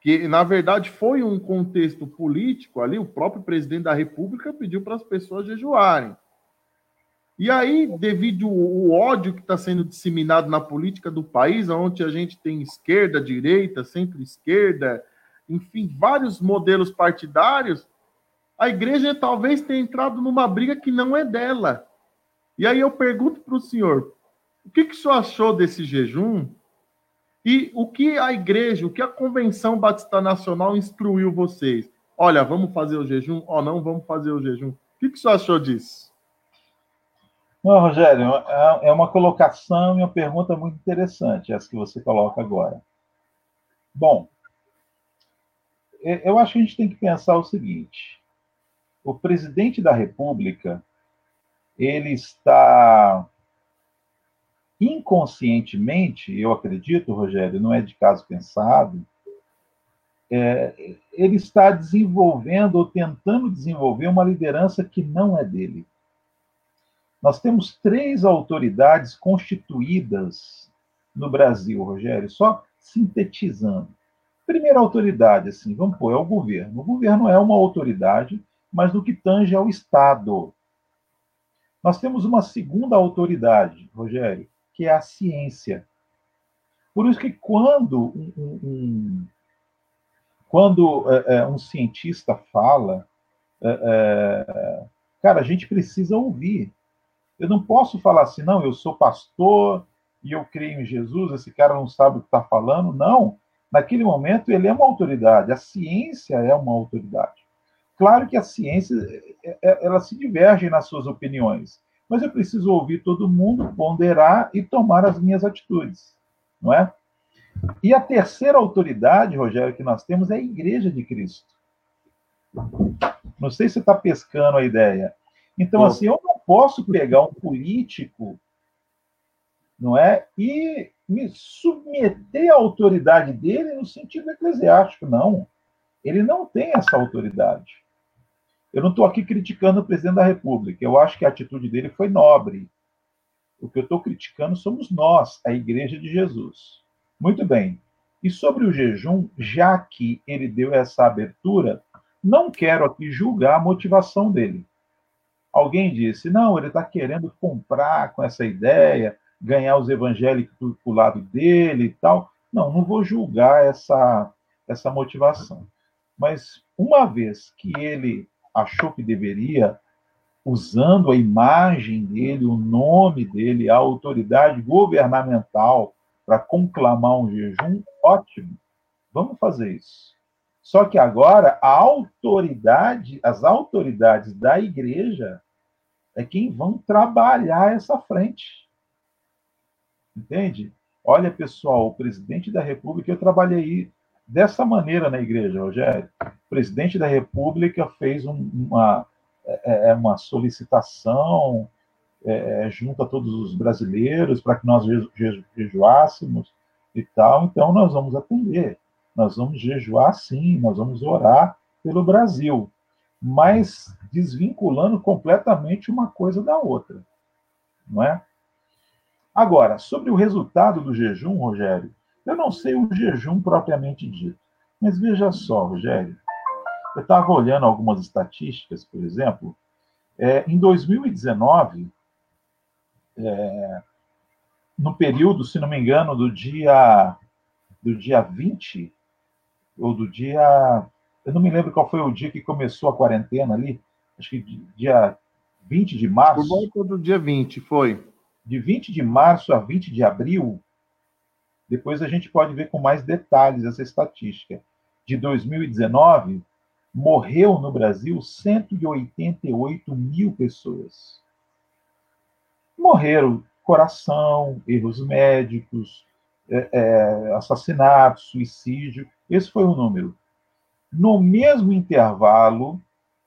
que, na verdade, foi um contexto político ali, o próprio presidente da República pediu para as pessoas jejuarem. E aí, devido ao ódio que está sendo disseminado na política do país, onde a gente tem esquerda, direita, centro-esquerda, enfim, vários modelos partidários, a igreja talvez tenha entrado numa briga que não é dela. E aí eu pergunto para o senhor, o que, que o senhor achou desse jejum? E o que a igreja, o que a Convenção Batista Nacional instruiu vocês? Olha, vamos fazer o jejum ou não vamos fazer o jejum? O que, que o senhor achou disso? Não, Rogério, é, é uma colocação e uma pergunta muito interessante, essa que você coloca agora. Bom, eu acho que a gente tem que pensar o seguinte: o presidente da República ele está inconscientemente, eu acredito, Rogério, não é de caso pensado, é, ele está desenvolvendo ou tentando desenvolver uma liderança que não é dele. Nós temos três autoridades constituídas no Brasil, Rogério, só sintetizando. Primeira autoridade, assim, vamos pôr, é o governo. O governo é uma autoridade, mas no que tange ao Estado. Nós temos uma segunda autoridade, Rogério, que é a ciência. Por isso que quando um, um, quando é, é, um cientista fala, é, é, cara, a gente precisa ouvir. Eu não posso falar assim, não, eu sou pastor e eu creio em Jesus, esse cara não sabe o que está falando. Não. Naquele momento, ele é uma autoridade, a ciência é uma autoridade. Claro que a ciência é, é, ela se diverge nas suas opiniões, mas eu preciso ouvir todo mundo, ponderar e tomar as minhas atitudes, não é? E a terceira autoridade, Rogério, que nós temos é a Igreja de Cristo. Não sei se você está pescando a ideia. Então, assim, eu não posso pegar um político, não é, e me submeter à autoridade dele no sentido eclesiástico, não. Ele não tem essa autoridade. Eu não estou aqui criticando o presidente da República. Eu acho que a atitude dele foi nobre. O que eu estou criticando somos nós, a Igreja de Jesus. Muito bem. E sobre o jejum, já que ele deu essa abertura, não quero aqui julgar a motivação dele. Alguém disse, não, ele está querendo comprar com essa ideia, ganhar os evangélicos para o lado dele e tal. Não, não vou julgar essa, essa motivação. Mas uma vez que ele achou que deveria, usando a imagem dele, o nome dele, a autoridade governamental para conclamar um jejum, ótimo. Vamos fazer isso. Só que agora a autoridade, as autoridades da igreja é quem vão trabalhar essa frente. Entende? Olha, pessoal, o presidente da República, eu trabalhei dessa maneira na igreja, Rogério. O presidente da República fez um, uma, é, é uma solicitação é, é, junto a todos os brasileiros para que nós jejuássemos e tal. Então, nós vamos atender. Nós vamos jejuar sim, nós vamos orar pelo Brasil, mas desvinculando completamente uma coisa da outra, não é? Agora, sobre o resultado do jejum, Rogério, eu não sei o jejum propriamente dito, mas veja só, Rogério, eu estava olhando algumas estatísticas, por exemplo, é, em 2019, é, no período, se não me engano, do dia do dia 20 ou do dia, eu não me lembro qual foi o dia que começou a quarentena ali, acho que dia 20 de março. Por volta do dia 20, foi. De 20 de março a 20 de abril, depois a gente pode ver com mais detalhes essa estatística. De 2019, morreu no Brasil 188 mil pessoas. morreram coração, erros médicos, é, é, assassinato, suicídio. Esse foi o número. No mesmo intervalo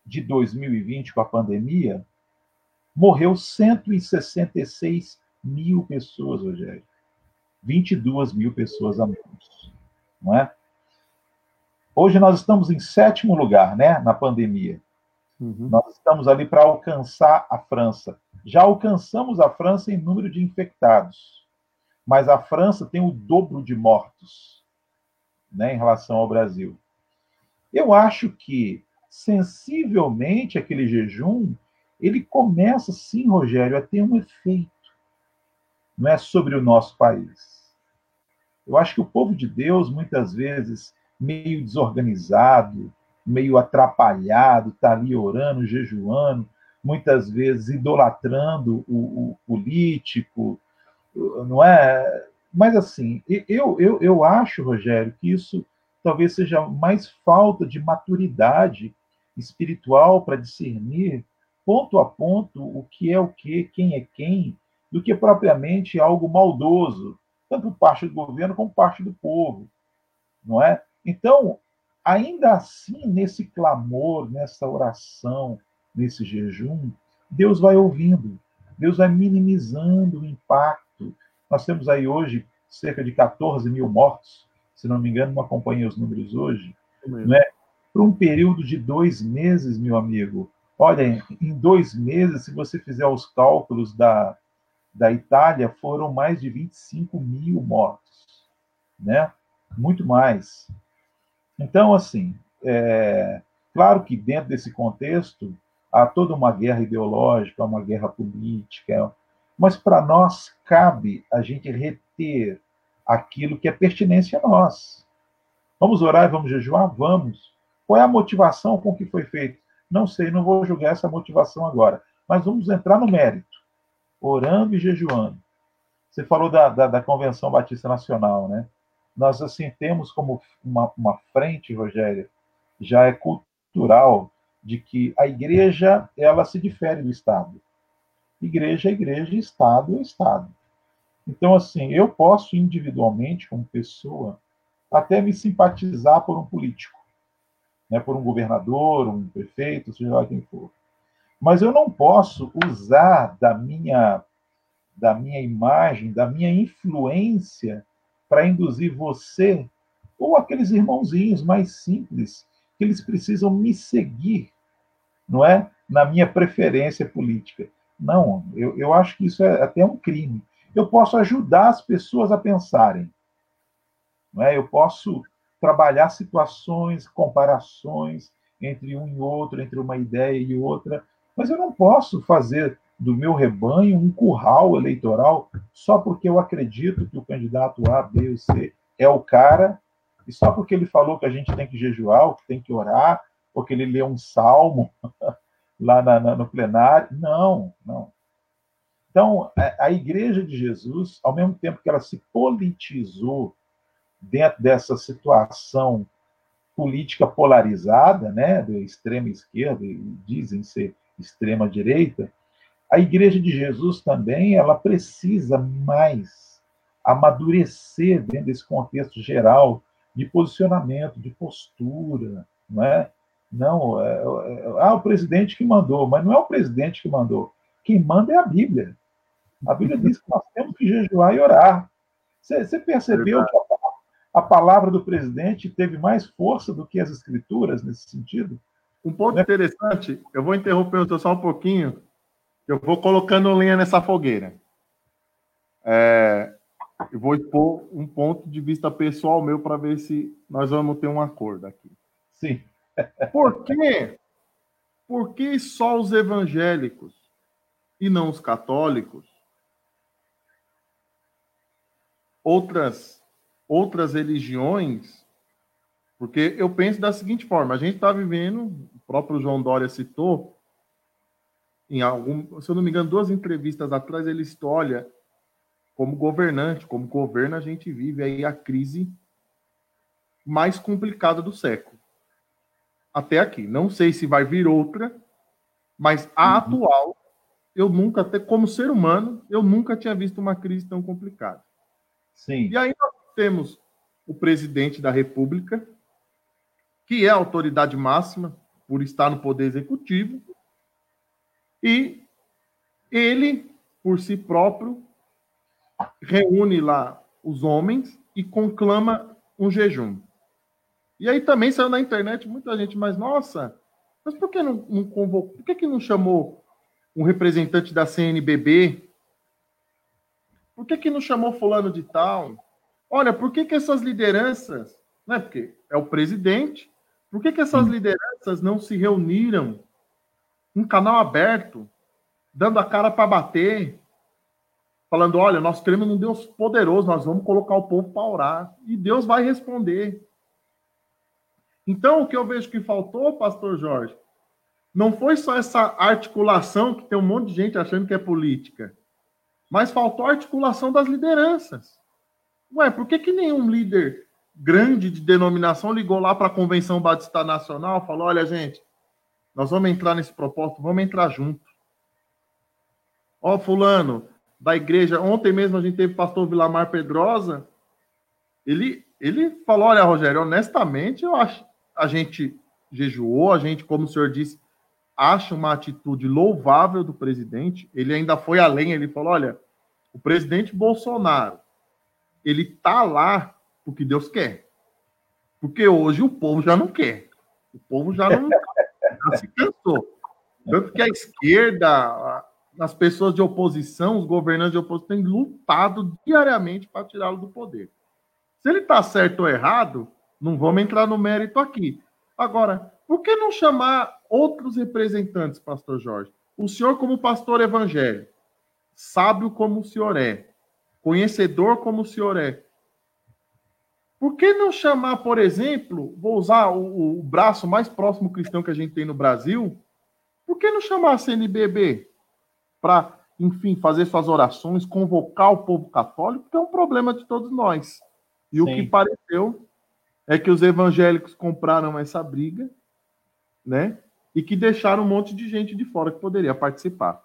de 2020, com a pandemia, morreu 166 mil pessoas, Rogério. 22 mil pessoas a menos. Não é? Hoje nós estamos em sétimo lugar, né, na pandemia. Uhum. Nós estamos ali para alcançar a França. Já alcançamos a França em número de infectados, mas a França tem o dobro de mortos né, em relação ao Brasil. Eu acho que, sensivelmente, aquele jejum, ele começa, sim, Rogério, a ter um efeito. Não é sobre o nosso país. Eu acho que o povo de Deus, muitas vezes, meio desorganizado, meio atrapalhado, está ali orando, jejuando, muitas vezes idolatrando o, o, político, não é? Mas assim, eu, eu, eu acho, Rogério, que isso talvez seja mais falta de maturidade espiritual para discernir ponto a ponto o que é o que, quem é quem, do que propriamente algo maldoso, tanto parte do governo como parte do povo, não é? Então, ainda assim, nesse clamor, nessa oração, nesse jejum, Deus vai ouvindo, Deus vai minimizando o impacto. Nós temos aí hoje cerca de 14 mil mortos, se não me engano, não acompanhei os números hoje, né? Para um período de dois meses, meu amigo. Olha, em dois meses, se você fizer os cálculos da, da Itália, foram mais de 25 mil mortos, né? Muito mais. Então, assim, é, claro que dentro desse contexto há toda uma guerra ideológica, uma guerra política, mas para nós cabe a gente reter aquilo que é pertinência a nós. Vamos orar e vamos jejuar? Vamos. Qual é a motivação com que foi feito? Não sei, não vou julgar essa motivação agora, mas vamos entrar no mérito, orando e jejuando. Você falou da, da, da Convenção Batista Nacional, né? nós assim temos como uma, uma frente, Rogério, já é cultural de que a igreja ela se difere do Estado. Igreja é igreja, Estado é Estado. Então, assim, eu posso individualmente, como pessoa, até me simpatizar por um político, né, por um governador, um prefeito, seja lá quem for. Mas eu não posso usar da minha da minha imagem, da minha influência para induzir você ou aqueles irmãozinhos mais simples que eles precisam me seguir, não é? Na minha preferência política. Não, eu, eu acho que isso é até um crime. Eu posso ajudar as pessoas a pensarem, não é? Eu posso trabalhar situações, comparações entre um e outro, entre uma ideia e outra, mas eu não posso fazer do meu rebanho um curral eleitoral só porque eu acredito que o candidato A, B ou C é o cara e só porque ele falou que a gente tem que jejuar, ou que tem que orar, ou que ele lê um salmo lá na, na, no plenário. Não, não. Então, a, a Igreja de Jesus, ao mesmo tempo que ela se politizou dentro dessa situação política polarizada, né, da extrema esquerda, e dizem ser extrema direita, a Igreja de Jesus também ela precisa mais amadurecer dentro desse contexto geral de posicionamento, de postura, não é? Não, é, é, ah, o presidente que mandou, mas não é o presidente que mandou. Quem manda é a Bíblia. A Bíblia diz que nós temos que jejuar e orar. Você, percebeu que a, a, palavra do presidente teve mais força do que as escrituras nesse sentido? Um ponto né? interessante, eu vou interromper o só um pouquinho, eu vou colocando lenha nessa fogueira. É, eu vou expor um ponto de vista pessoal meu para ver se nós vamos ter um acordo aqui. Sim. Por quê? Por que só os evangélicos e não os católicos? Outras outras religiões, porque eu penso da seguinte forma: a gente está vivendo, o próprio João Dória citou, em algum, se eu não me engano, duas entrevistas atrás, ele disse, olha, como governante, como governo, a gente vive aí a crise mais complicada do século. Até aqui. Não sei se vai vir outra, mas a uhum. atual eu nunca, até como ser humano, eu nunca tinha visto uma crise tão complicada. Sim. E temos o presidente da República, que é a autoridade máxima por estar no poder executivo, e ele, por si próprio, reúne lá os homens e conclama um jejum. E aí também saiu na internet muita gente, mas nossa, mas por que não, não convocou? Por que, que não chamou um representante da CNBB? Por que, que não chamou fulano de tal? Olha, por que, que essas lideranças, né? Porque é o presidente, por que, que essas lideranças não se reuniram em canal aberto, dando a cara para bater, falando: olha, nós queremos um Deus poderoso, nós vamos colocar o povo para orar, e Deus vai responder. Então, o que eu vejo que faltou, pastor Jorge, não foi só essa articulação, que tem um monte de gente achando que é política, mas faltou a articulação das lideranças. Ué, por que, que nenhum líder grande de denominação ligou lá para a Convenção Batista Nacional falou: olha, gente, nós vamos entrar nesse propósito, vamos entrar junto. Ó, Fulano, da igreja, ontem mesmo a gente teve o pastor Vilamar Pedrosa, ele, ele falou: olha, Rogério, honestamente, eu acho a gente jejuou, a gente, como o senhor disse, acha uma atitude louvável do presidente. Ele ainda foi além, ele falou: olha, o presidente Bolsonaro, ele tá lá porque Deus quer. Porque hoje o povo já não quer. O povo já não já se cansou. Tanto que a esquerda, as pessoas de oposição, os governantes de oposição, têm lutado diariamente para tirá-lo do poder. Se ele está certo ou errado, não vamos entrar no mérito aqui. Agora, por que não chamar outros representantes, pastor Jorge? O senhor, como pastor evangélico, sábio como o senhor é, conhecedor como o senhor é, por que não chamar, por exemplo, vou usar o, o, braço mais próximo cristão que a gente tem no Brasil, por que não chamar a CNBB para, enfim, fazer suas orações, convocar o povo católico, que é um problema de todos nós. E Sim. o que pareceu é que os evangélicos compraram essa briga, né? E que deixaram um monte de gente de fora que poderia participar.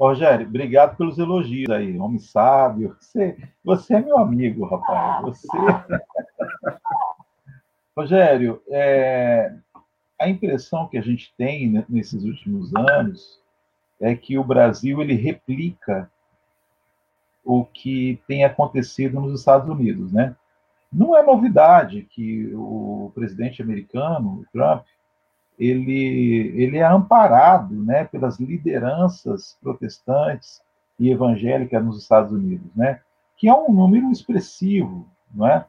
Rogério, obrigado pelos elogios aí, homem sábio. Você, você é meu amigo, rapaz. Você. Rogério, é, a impressão que a gente tem nesses últimos anos é que o Brasil ele replica o que tem acontecido nos Estados Unidos, né? Não é novidade que o presidente americano, Trump, ele, ele é amparado né, pelas lideranças protestantes e evangélicas nos Estados Unidos, né, que é um número expressivo, não é?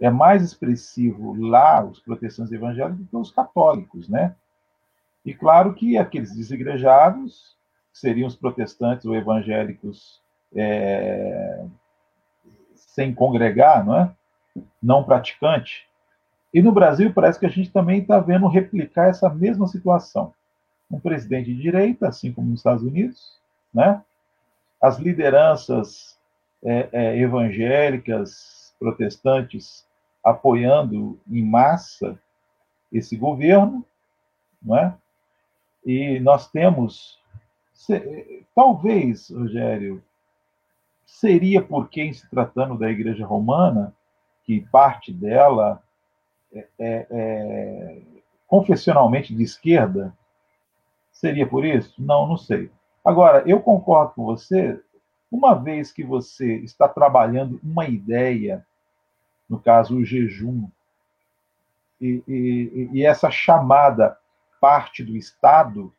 É mais expressivo lá os protestantes evangélicos do que os católicos, né? E claro que aqueles desigrejados, que seriam os protestantes ou evangélicos é, sem congregar, não é? não praticante. E no Brasil parece que a gente também está vendo replicar essa mesma situação. Um presidente de direita, assim como nos Estados Unidos, né? as lideranças é, é, evangélicas, protestantes, apoiando em massa esse governo, não é? E nós temos, talvez, Rogério, seria porque, em se tratando da Igreja Romana, que parte dela é, é, é, confessionalmente de esquerda? Seria por isso? Não, não sei. Agora, eu concordo com você, uma vez que você está trabalhando uma ideia, no caso o jejum, e, e, e essa chamada parte do Estado,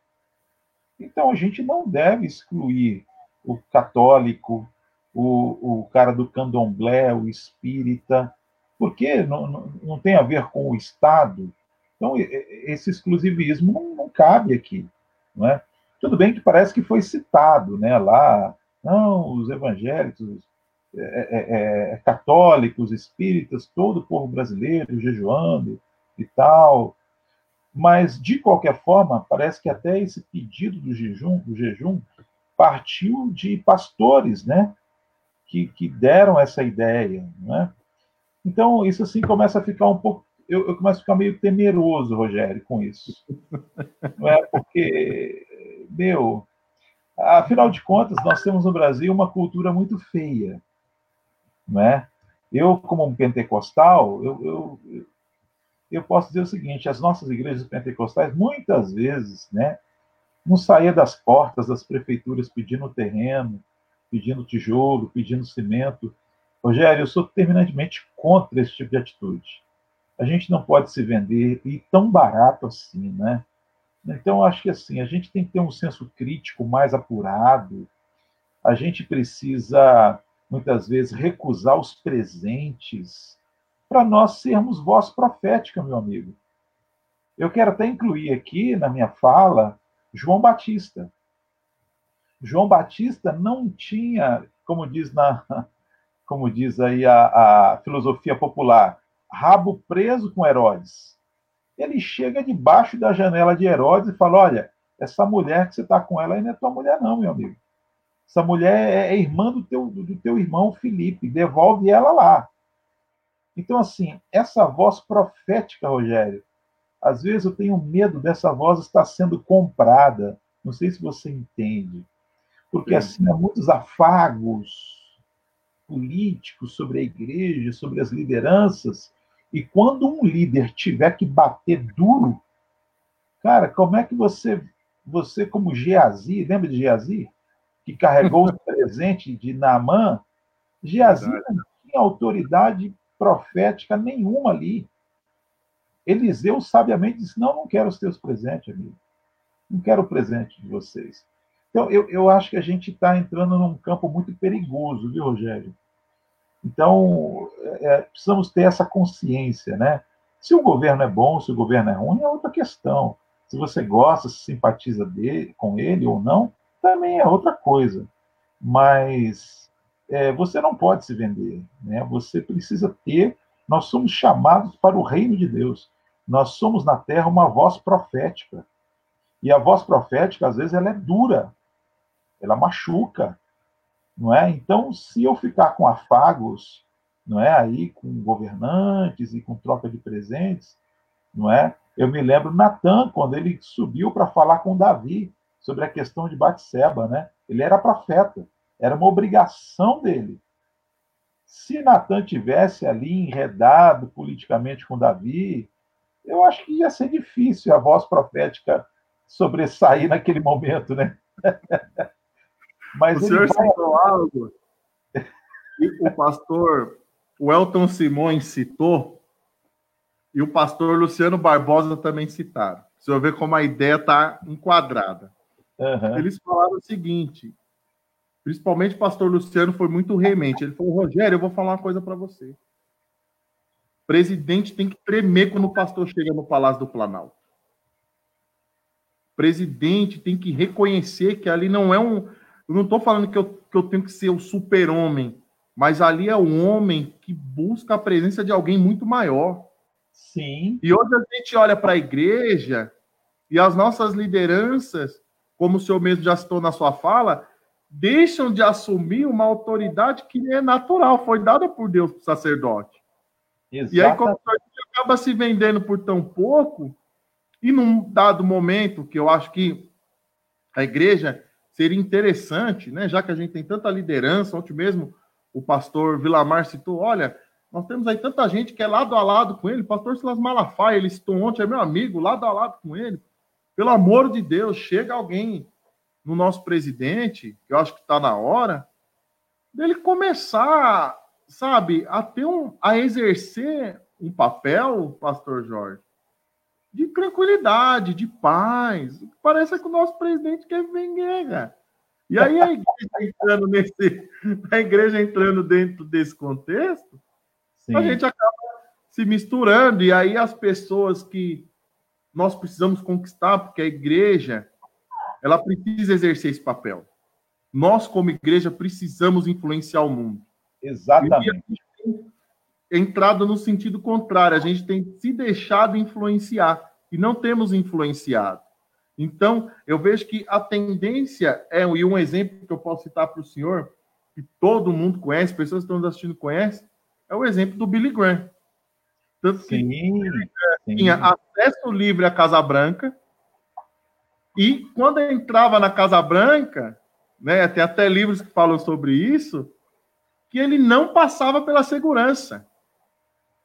então a gente não deve excluir o católico, o, o cara do candomblé, o espírita, porque não, não, não tem a ver com o Estado. Então, esse exclusivismo não, não cabe aqui. Não é? Tudo bem que parece que foi citado né, lá, não, os evangélicos, é, é, é, católicos, espíritas, todo o povo brasileiro jejuando e tal. Mas, de qualquer forma, parece que até esse pedido do jejum, do jejum partiu de pastores, né? Que, que deram essa ideia, né? Então, isso assim começa a ficar um pouco. Eu, eu começo a ficar meio temeroso, Rogério, com isso. Não é? Porque meu, afinal de contas, nós temos no Brasil uma cultura muito feia, não é? Eu, como um pentecostal, eu, eu, eu posso dizer o seguinte: as nossas igrejas pentecostais, muitas vezes, né, não saía das portas das prefeituras pedindo terreno, pedindo tijolo, pedindo cimento. Rogério, eu sou terminantemente contra esse tipo de atitude. A gente não pode se vender e tão barato assim, né? Então, acho que assim, a gente tem que ter um senso crítico mais apurado. A gente precisa, muitas vezes, recusar os presentes para nós sermos voz profética, meu amigo. Eu quero até incluir aqui na minha fala João Batista. João Batista não tinha, como diz na, como diz aí a, a filosofia popular, rabo preso com Herodes. Ele chega debaixo da janela de Herodes e fala: Olha, essa mulher que você está com ela aí não é tua mulher, não, meu amigo. Essa mulher é, é irmã do teu, do teu irmão Felipe, devolve ela lá. Então, assim, essa voz profética, Rogério, às vezes eu tenho medo dessa voz estar sendo comprada. Não sei se você entende. Porque, assim, há muitos afagos políticos sobre a igreja, sobre as lideranças, e quando um líder tiver que bater duro, cara, como é que você, você como Geazi, lembra de Geazi? Que carregou o presente de Naamã? Geazi não tinha autoridade profética nenhuma ali. Eliseu sabiamente disse: Não, não quero os teus presentes, amigo. Não quero o presente de vocês. Então, eu, eu acho que a gente está entrando num campo muito perigoso, viu, Rogério? Então, é, precisamos ter essa consciência, né? Se o governo é bom, se o governo é ruim, é outra questão. Se você gosta, se simpatiza dele, com ele ou não, também é outra coisa. Mas é, você não pode se vender, né? Você precisa ter. Nós somos chamados para o reino de Deus. Nós somos na Terra uma voz profética. E a voz profética, às vezes, ela é dura, ela machuca, não é? Então, se eu ficar com afagos, não é, aí com governantes e com troca de presentes, não é? Eu me lembro Natan quando ele subiu para falar com Davi sobre a questão de Batseba, né? Ele era profeta, era uma obrigação dele. Se Natan tivesse ali enredado politicamente com Davi, eu acho que ia ser difícil a voz profética sobressair naquele momento, né? Mas o senhor vai... citou algo e o pastor Welton Simões citou e o pastor Luciano Barbosa também citaram. O senhor vê como a ideia está enquadrada. Uhum. Eles falaram o seguinte, principalmente o pastor Luciano foi muito remente. Ele falou, Rogério, eu vou falar uma coisa para você. O presidente tem que tremer quando o pastor chega no Palácio do Planalto. O presidente tem que reconhecer que ali não é um, eu não estou falando que eu, que eu tenho que ser o super-homem, mas ali é um homem que busca a presença de alguém muito maior. Sim. E hoje a gente olha para a igreja e as nossas lideranças, como o senhor mesmo já citou na sua fala, deixam de assumir uma autoridade que é natural, foi dada por Deus para o sacerdote. Exato. E aí, quando o acaba se vendendo por tão pouco, e num dado momento que eu acho que a igreja seria interessante, né, já que a gente tem tanta liderança, ontem mesmo o pastor Vilamar citou, olha, nós temos aí tanta gente que é lado a lado com ele, o pastor Silas Malafaia, ele citou ontem, é meu amigo, lado a lado com ele. Pelo amor de Deus, chega alguém no nosso presidente, que eu acho que está na hora, dele começar, sabe, a ter um, a exercer um papel, pastor Jorge, de tranquilidade, de paz. Parece que o nosso presidente quer ver guerra. E aí a igreja entrando nesse, a igreja entrando dentro desse contexto, Sim. a gente acaba se misturando e aí as pessoas que nós precisamos conquistar, porque a igreja ela precisa exercer esse papel. Nós como igreja precisamos influenciar o mundo. Exatamente entrado no sentido contrário, a gente tem se deixado influenciar e não temos influenciado. Então, eu vejo que a tendência é, e um exemplo que eu posso citar para o senhor, que todo mundo conhece, pessoas que estão nos assistindo conhecem, é o exemplo do Billy Graham. Tanto sim, que ele tinha acesso livre à Casa Branca, E quando entrava na Casa Branca, né, tem até livros que falam sobre isso, que ele não passava pela segurança.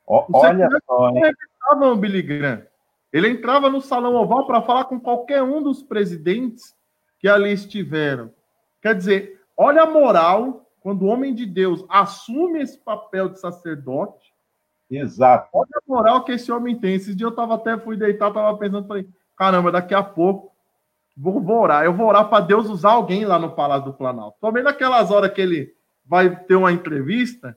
O, olha só, hein? Não o Billy Graham. Ele entrava no salão oval para falar com qualquer um dos presidentes que ali estiveram. Quer dizer, olha a moral quando o homem de Deus assume esse papel de sacerdote. Exato. Olha a moral que esse homem tem. Esses dias eu tava até fui deitar, tava pensando, falei, caramba, daqui a pouco vou, vou orar. Eu vou orar para Deus usar alguém lá no Palácio do Planalto. Também naquelas horas que ele vai ter uma entrevista,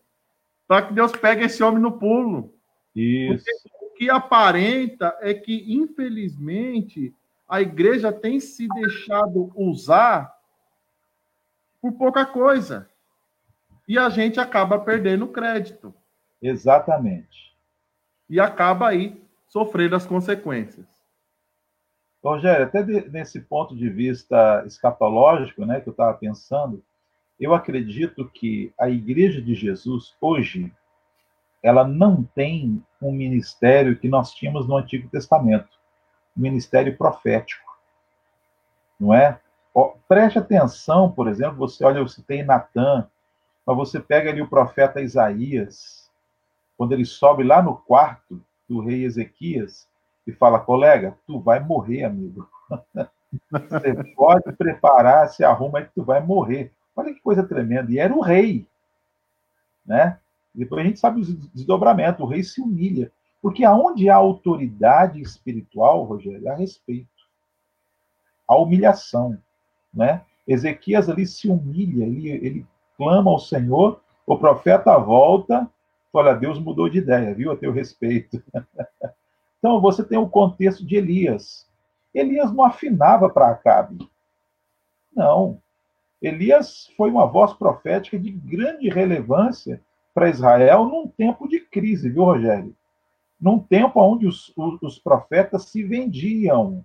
para que Deus pegue esse homem no pulo. Isso. Porque o que aparenta é que, infelizmente, a igreja tem se deixado usar por pouca coisa. E a gente acaba perdendo crédito. Exatamente. E acaba aí sofrendo as consequências. Rogério, até de, nesse ponto de vista escatológico, né, que eu estava pensando, eu acredito que a Igreja de Jesus hoje ela não tem um ministério que nós tínhamos no Antigo Testamento, um ministério profético, não é? Preste atenção, por exemplo, você olha, você tem Natan, mas você pega ali o profeta Isaías, quando ele sobe lá no quarto do rei Ezequias e fala, colega, tu vai morrer, amigo. Você pode preparar, se arruma que tu vai morrer. Olha que coisa tremenda. E era o rei, né? Depois a gente sabe os desdobramentos. O rei se humilha. Porque aonde há autoridade espiritual, Rogério, há respeito. Há humilhação, né? Ezequias ali se humilha, ele, ele clama ao Senhor, o profeta volta, olha, Deus mudou de ideia, viu? A teu respeito. então você tem o contexto de Elias. Elias não afinava para Acabe. Não. Elias foi uma voz profética de grande relevância para Israel num tempo de crise, viu, Rogério? Num tempo onde os, os, profetas se vendiam.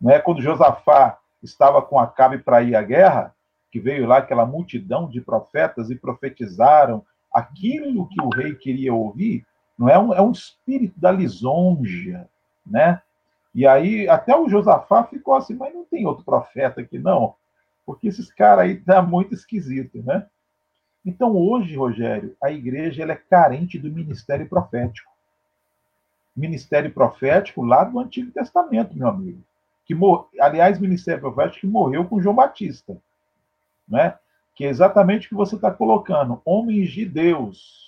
Né? Quando Josafá estava com Acabe para ir à guerra, que veio lá aquela multidão de profetas e profetizaram aquilo que o rei queria ouvir, não é um, é um espírito da lisonja, né? E aí até o Josafá ficou assim, mas não tem outro profeta aqui não porque esses caras aí tá muito esquisito, né? Então hoje, Rogério, a igreja ela é carente do ministério profético. Ministério profético lá do Antigo Testamento, meu amigo. Que aliás, ministério profético que morreu com João Batista, né? Que é exatamente o que você está colocando, homens de Deus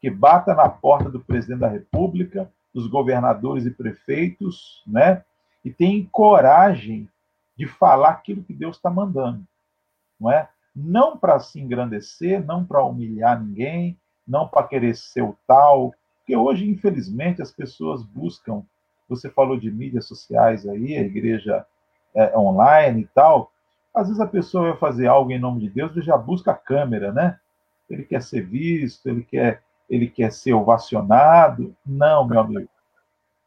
que bata na porta do presidente da República, dos governadores e prefeitos, né? E tem coragem de falar aquilo que Deus está mandando, não é? Não para se engrandecer, não para humilhar ninguém, não para querer ser o tal, porque hoje, infelizmente, as pessoas buscam. Você falou de mídias sociais aí, a igreja é, online e tal. Às vezes a pessoa vai fazer algo em nome de Deus e já busca a câmera, né? Ele quer ser visto, ele quer, ele quer ser ovacionado. Não, meu amigo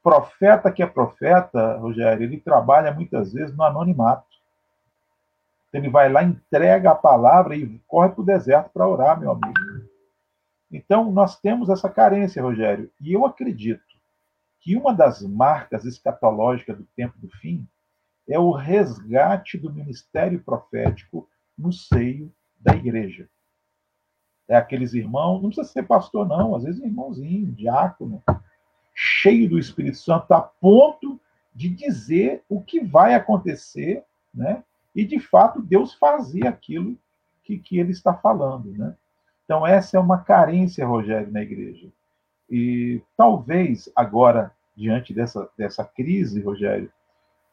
profeta que é profeta, Rogério, ele trabalha muitas vezes no anonimato. Ele vai lá, entrega a palavra e corre para o deserto para orar, meu amigo. Então, nós temos essa carência, Rogério. E eu acredito que uma das marcas escatológicas do tempo do fim é o resgate do ministério profético no seio da igreja. É aqueles irmãos, não precisa ser pastor, não, às vezes irmãozinho, diácono, cheio do Espírito Santo a ponto de dizer o que vai acontecer, né? E de fato Deus fazer aquilo que, que ele está falando, né? Então essa é uma carência, Rogério, na igreja. E talvez agora diante dessa dessa crise, Rogério,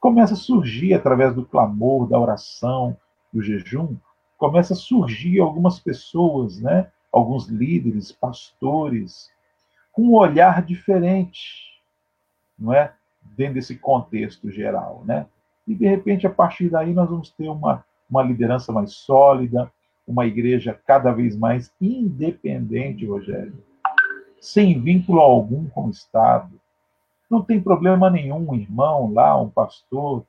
começa a surgir através do clamor, da oração, do jejum, começa a surgir algumas pessoas, né? Alguns líderes, pastores, com um olhar diferente, não é? Dentro desse contexto geral, né? E de repente, a partir daí, nós vamos ter uma, uma liderança mais sólida, uma igreja cada vez mais independente, Rogério, sem vínculo algum com o Estado. Não tem problema nenhum, um irmão lá, um pastor,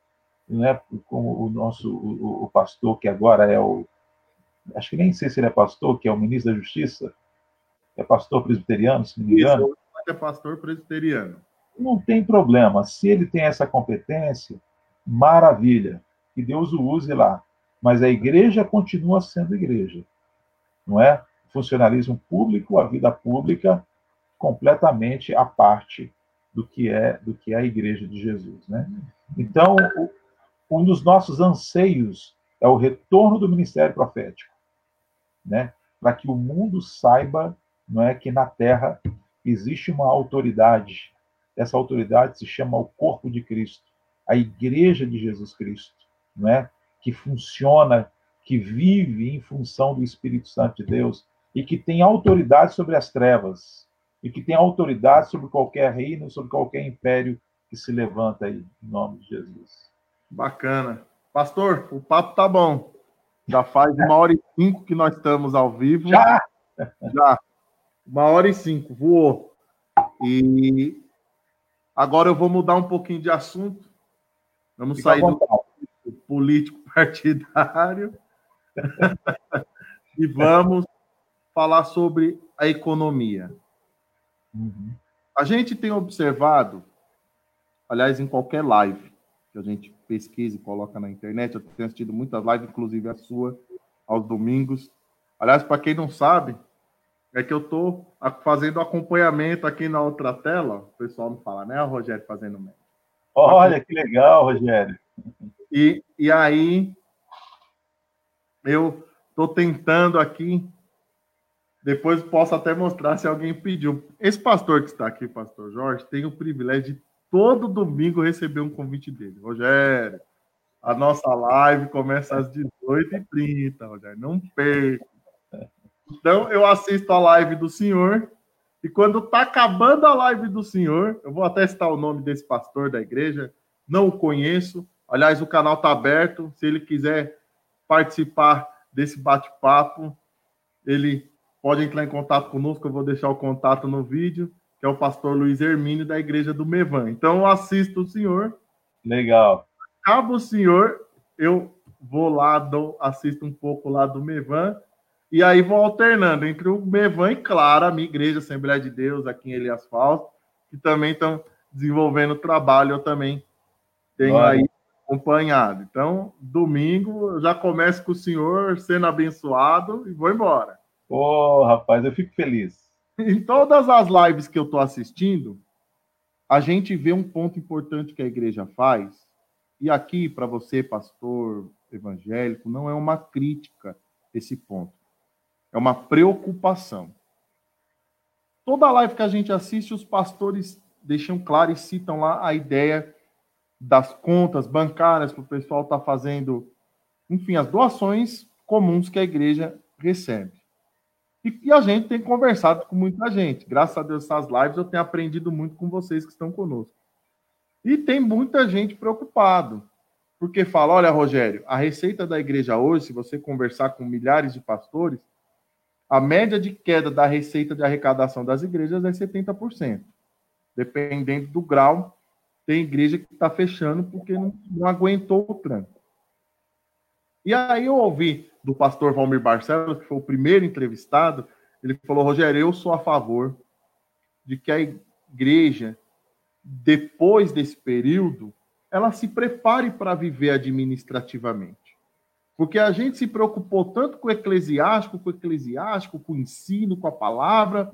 né, como o nosso o, o pastor que agora é o acho que nem sei se ele é pastor, que é o ministro da Justiça, é pastor presbiteriano, se não me engano. Isso, é pastor presbiteriano. Não tem problema. Se ele tem essa competência, maravilha. Que Deus o use lá. Mas a igreja continua sendo igreja. Não é? Funcionalismo público, a vida pública, completamente à parte do que é do que é a igreja de Jesus, né? Então, um dos nossos anseios é o retorno do ministério profético, né? Para que o mundo saiba, não é que na Terra existe uma autoridade. Essa autoridade se chama o corpo de Cristo, a igreja de Jesus Cristo, não é? Que funciona, que vive em função do Espírito Santo de Deus e que tem autoridade sobre as trevas e que tem autoridade sobre qualquer reino, sobre qualquer império que se levanta aí, em nome de Jesus. Bacana. Pastor, o papo tá bom. Já faz uma hora e cinco que nós estamos ao vivo. Já? Já. Uma hora e cinco, voou. E agora eu vou mudar um pouquinho de assunto. Vamos Fica sair do político partidário e vamos falar sobre a economia. Uhum. A gente tem observado, aliás, em qualquer live que a gente pesquisa e coloca na internet, eu tenho assistido muitas lives, inclusive a sua, aos domingos. Aliás, para quem não sabe, é que eu estou fazendo acompanhamento aqui na outra tela. O pessoal não fala, né? O Rogério fazendo médico. Olha que legal, Rogério. E, e aí, eu estou tentando aqui depois posso até mostrar se alguém pediu. Esse pastor que está aqui, pastor Jorge, tem o privilégio de todo domingo receber um convite dele. Rogério, a nossa live começa às 18h30, Rogério, não perca. Então, eu assisto a live do senhor e quando está acabando a live do senhor, eu vou até citar o nome desse pastor da igreja, não o conheço. Aliás, o canal está aberto. Se ele quiser participar desse bate-papo, ele pode entrar em contato conosco, eu vou deixar o contato no vídeo, que é o pastor Luiz Hermínio da igreja do Mevan. Então, eu assisto o senhor. Legal. Acaba o senhor, eu vou lá, dou, assisto um pouco lá do Mevan, e aí vou alternando entre o Mevan e, claro, a minha igreja, Assembleia de Deus, aqui em Elias Falso, que também estão desenvolvendo trabalho, eu também tenho Olha. aí acompanhado. Então, domingo, eu já começo com o senhor sendo abençoado e vou embora. Ô, oh, rapaz, eu fico feliz. Em todas as lives que eu estou assistindo, a gente vê um ponto importante que a igreja faz. E aqui, para você, pastor evangélico, não é uma crítica esse ponto. É uma preocupação. Toda live que a gente assiste, os pastores deixam claro e citam lá a ideia das contas bancárias para o pessoal estar tá fazendo, enfim, as doações comuns que a igreja recebe. E, e, a gente tem conversado com muita gente. Graças a Deus, essas lives eu tenho aprendido muito com vocês que estão conosco. E tem muita gente preocupado. Porque fala: olha, Rogério, a receita da igreja hoje, se você conversar com milhares de pastores, a média de queda da receita de arrecadação das igrejas é 70%. Dependendo do grau, tem igreja que está fechando porque não, não aguentou o tranco. E aí eu ouvi do pastor Valmir Barcelos, que foi o primeiro entrevistado, ele falou: Rogério, eu sou a favor de que a igreja, depois desse período, ela se prepare para viver administrativamente. Porque a gente se preocupou tanto com o eclesiástico, com o eclesiástico, com o ensino, com a palavra,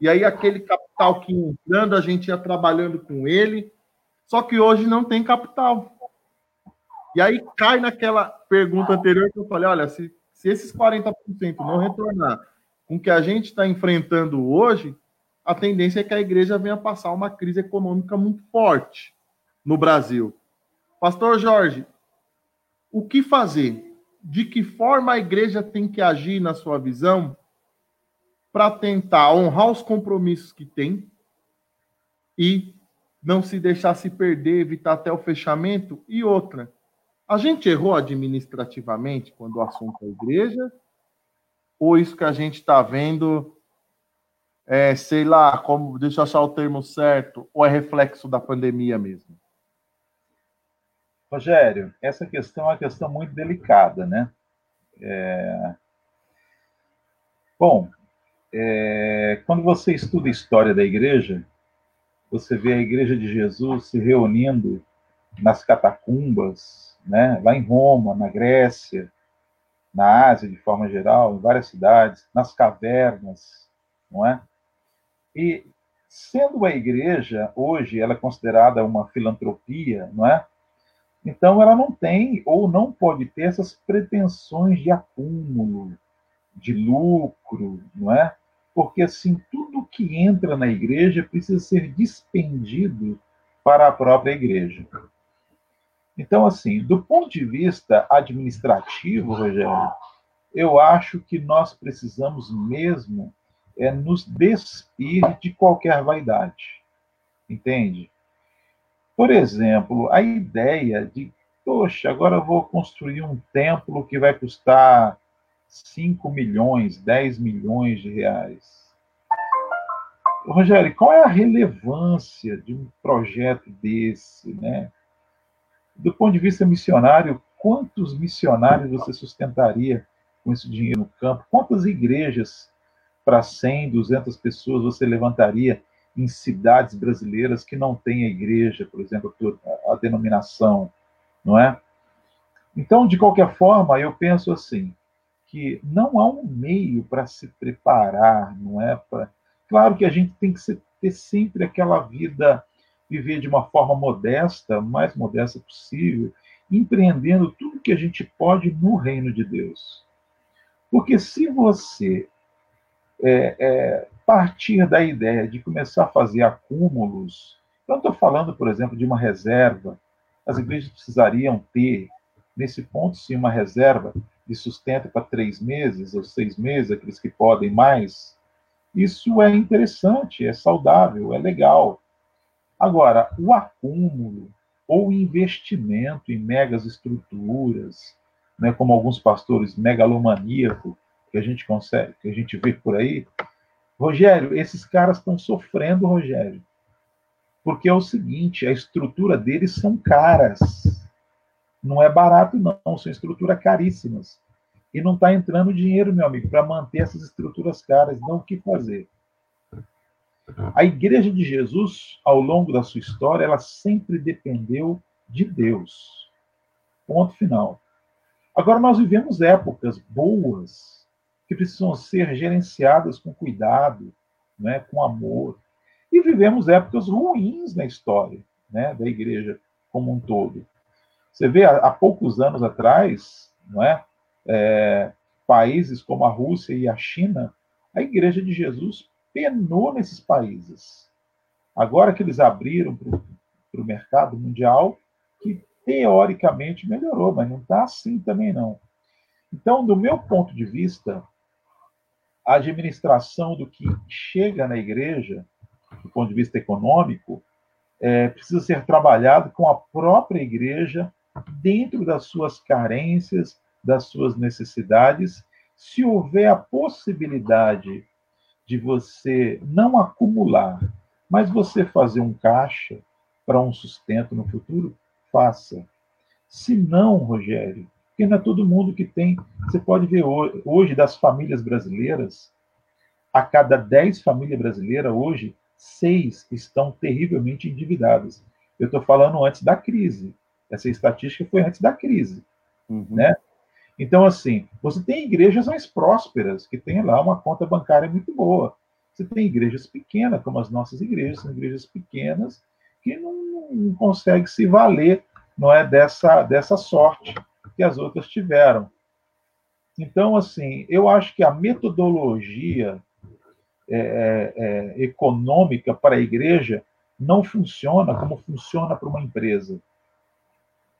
e aí aquele capital que entrando, a gente ia trabalhando com ele, só que hoje não tem capital. E aí cai naquela pergunta anterior que eu falei: olha, se, se esses 40% não retornar com o que a gente está enfrentando hoje, a tendência é que a igreja venha passar uma crise econômica muito forte no Brasil. Pastor Jorge, o que fazer? De que forma a igreja tem que agir, na sua visão, para tentar honrar os compromissos que tem e não se deixar se perder, evitar até o fechamento? E outra, a gente errou administrativamente quando o assunto é igreja? Ou isso que a gente está vendo é, sei lá, como, deixa eu achar o termo certo, ou é reflexo da pandemia mesmo? Rogério, essa questão é uma questão muito delicada, né? É... Bom, é... quando você estuda a história da igreja, você vê a igreja de Jesus se reunindo nas catacumbas, né? lá em Roma, na Grécia, na Ásia de forma geral, em várias cidades, nas cavernas, não é? E sendo a igreja hoje ela é considerada uma filantropia, não é? Então ela não tem ou não pode ter essas pretensões de acúmulo, de lucro, não é? Porque assim tudo que entra na igreja precisa ser dispendido para a própria igreja. Então, assim, do ponto de vista administrativo, Rogério, eu acho que nós precisamos mesmo é nos despir de qualquer vaidade. Entende? Por exemplo, a ideia de, poxa, agora eu vou construir um templo que vai custar 5 milhões, 10 milhões de reais. Rogério, qual é a relevância de um projeto desse, né? Do ponto de vista missionário, quantos missionários você sustentaria com esse dinheiro no campo? Quantas igrejas para 100, 200 pessoas você levantaria em cidades brasileiras que não têm a igreja, por exemplo, a denominação, não é? Então, de qualquer forma, eu penso assim, que não há um meio para se preparar, não é? Pra... Claro que a gente tem que ter sempre aquela vida viver de uma forma modesta, mais modesta possível, empreendendo tudo que a gente pode no reino de Deus. Porque se você é, é, partir da ideia de começar a fazer acúmulos, eu não estou falando, por exemplo, de uma reserva, as igrejas precisariam ter, nesse ponto, sim, uma reserva de sustento para três meses ou seis meses, aqueles que podem mais. Isso é interessante, é saudável, é legal. Agora, o acúmulo ou investimento em megas estruturas, né, como alguns pastores megalomaníacos que a gente consegue, que a gente vê por aí, Rogério, esses caras estão sofrendo, Rogério, porque é o seguinte, a estrutura deles são caras, não é barato não, são estruturas caríssimas e não está entrando dinheiro, meu amigo, para manter essas estruturas caras, não o que fazer. A Igreja de Jesus, ao longo da sua história, ela sempre dependeu de Deus. Ponto final. Agora, nós vivemos épocas boas que precisam ser gerenciadas com cuidado, né, com amor. E vivemos épocas ruins na história né, da Igreja como um todo. Você vê, há, poucos anos atrás, não é, é países como a Rússia e a China, a Igreja de Jesus penou nesses países. Agora que eles abriram para o mercado mundial, que teoricamente melhorou, mas não está assim também não. Então, do meu ponto de vista, a administração do que chega na igreja, do ponto de vista econômico, é, precisa ser trabalhado com a própria igreja dentro das suas carências, das suas necessidades. Se houver a possibilidade de você não acumular, mas você fazer um caixa para um sustento no futuro, faça. Se não, Rogério, porque não é todo mundo que tem. Você pode ver hoje, das famílias brasileiras, a cada 10 famílias brasileiras, hoje, seis estão terrivelmente endividadas. Eu estou falando antes da crise. Essa estatística foi antes da crise. Uhum. Né? Então, assim, você tem igrejas mais prósperas, que têm lá uma conta bancária muito boa. Você tem igrejas pequenas, como as nossas igrejas, são igrejas pequenas, que não, não conseguem se valer não é dessa, dessa sorte que as outras tiveram. Então, assim, eu acho que a metodologia é, é, é econômica para a igreja não funciona como funciona para uma empresa,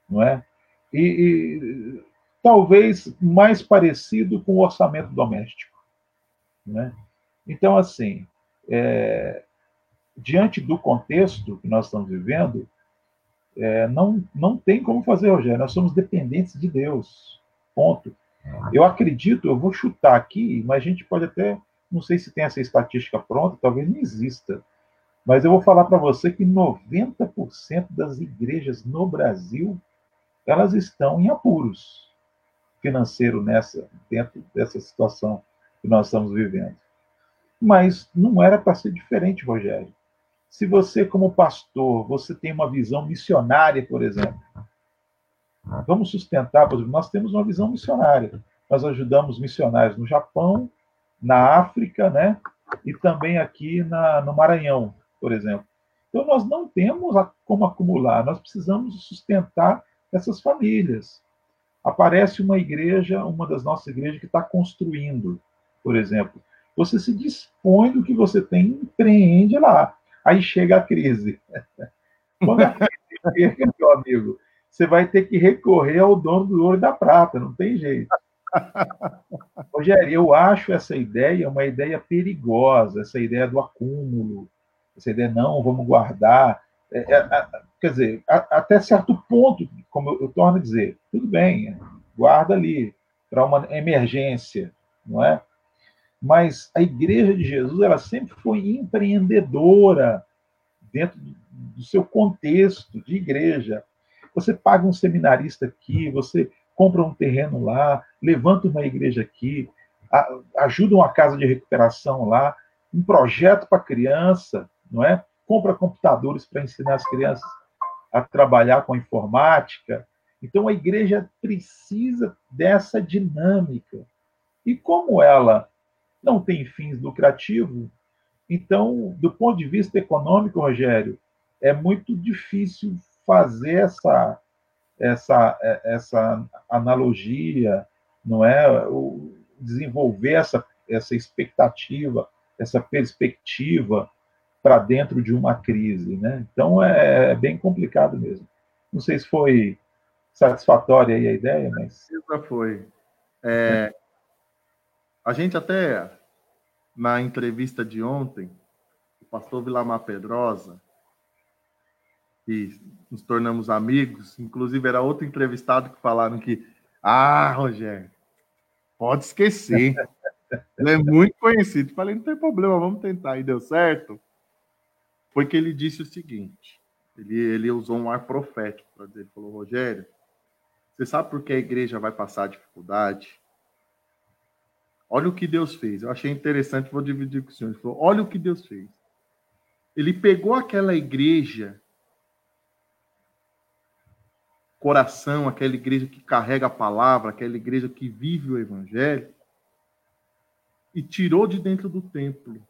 não é? E, e talvez mais parecido com o orçamento doméstico. Né? Então, assim, é, diante do contexto que nós estamos vivendo, é, não, não tem como fazer, Rogério. Nós somos dependentes de Deus. Ponto. Eu acredito, eu vou chutar aqui, mas a gente pode até, não sei se tem essa estatística pronta, talvez não exista. Mas eu vou falar para você que 90% das igrejas no Brasil elas estão em apuros financeiro nessa dentro dessa situação que nós estamos vivendo. Mas não era para ser diferente, Rogério. Se você, como pastor, você tem uma visão missionária, por exemplo, vamos sustentar, por exemplo, nós temos uma visão missionária. Nós ajudamos missionários no Japão, na África, né? E também aqui na, no Maranhão, por exemplo. Então, nós não temos como acumular, nós precisamos sustentar essas famílias. Aparece uma igreja, uma das nossas igrejas, que está construindo, por exemplo. Você se dispõe do que você tem, empreende lá. Aí chega a crise. Quando a crise chega, meu amigo, você vai ter que recorrer ao dono do ouro e da prata, não tem jeito. Rogério, eu acho essa ideia uma ideia perigosa, essa ideia do acúmulo, essa ideia, não, vamos guardar. É, é, quer dizer, a, até certo ponto, como eu, eu, torno a dizer, tudo bem, guarda ali para uma emergência, não é? Mas a Igreja de Jesus, ela sempre foi empreendedora dentro do seu contexto de igreja. Você paga um seminarista aqui, você compra um terreno lá, levanta uma igreja aqui, ajuda uma casa de recuperação lá, um projeto para criança, não é? Compra computadores para ensinar as crianças a trabalhar com informática. Então a igreja precisa dessa dinâmica. E como ela não tem fins lucrativos, então, do ponto de vista econômico, Rogério, é muito difícil fazer essa essa, é, essa analogia, não é? O, desenvolver essa, essa expectativa, essa perspectiva para dentro de uma crise, né? Então é, é, bem complicado mesmo. Não sei se foi satisfatória a ideia, mas já foi. É, a gente até na entrevista de ontem, o pastor Vilamar Pedrosa e nos tornamos amigos. Inclusive, era outro entrevistado que falaram que, ah, Rogério, pode esquecer. Ele é muito conhecido. Falei, não tem problema, vamos tentar. E deu certo. Foi que ele disse o seguinte: ele, ele usou um ar profético para dizer, ele falou, Rogério, você sabe por que a igreja vai passar dificuldade? Olha o que Deus fez. Eu achei interessante, vou dividir com o senhor. Ele falou, olha o que Deus fez. Ele pegou aquela igreja coração, aquela igreja que carrega a palavra, aquela igreja que vive o evangelho, e tirou de dentro do templo.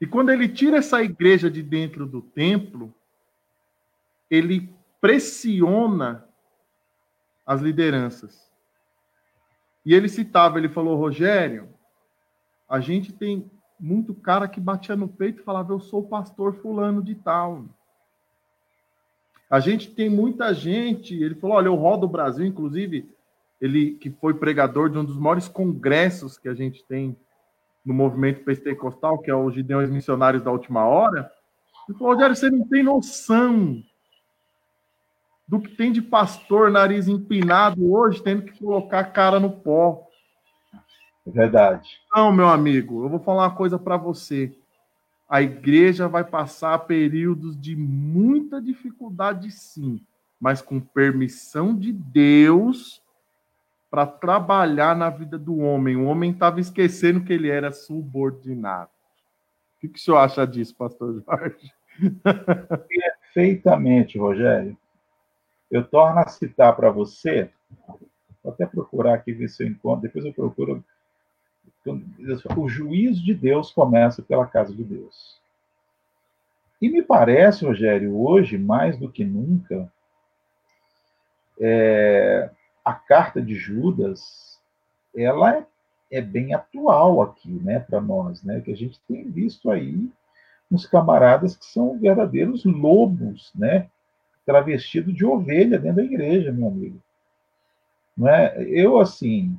E quando ele tira essa igreja de dentro do templo, ele pressiona as lideranças. E ele citava, ele falou, Rogério, a gente tem muito cara que batia no peito e falava, eu sou o pastor fulano de tal. A gente tem muita gente, ele falou, olha, eu rodo o Brasil, inclusive, ele que foi pregador de um dos maiores congressos que a gente tem no movimento pentecostal, que é o Gideões Missionários da Última Hora. Ele falou, Rogério, você não tem noção do que tem de pastor nariz empinado hoje, tendo que colocar a cara no pó. É verdade. Não, meu amigo, eu vou falar uma coisa para você a igreja vai passar períodos de muita dificuldade, sim, mas com permissão de Deus para trabalhar na vida do homem. O homem estava esquecendo que ele era subordinado. O que, que o senhor acha disso, pastor Jorge? Perfeitamente, Rogério. Eu torno a citar para você, vou até procurar aqui ver se eu encontro, depois eu procuro o juízo de Deus começa pela casa de Deus. E me parece, Rogério, hoje, mais do que nunca, é, a carta de Judas, ela é, é bem atual aqui, né, para nós, né, que a gente tem visto aí uns camaradas que são verdadeiros lobos, né, travestido de ovelha dentro da igreja, meu amigo. Não é? Eu, assim,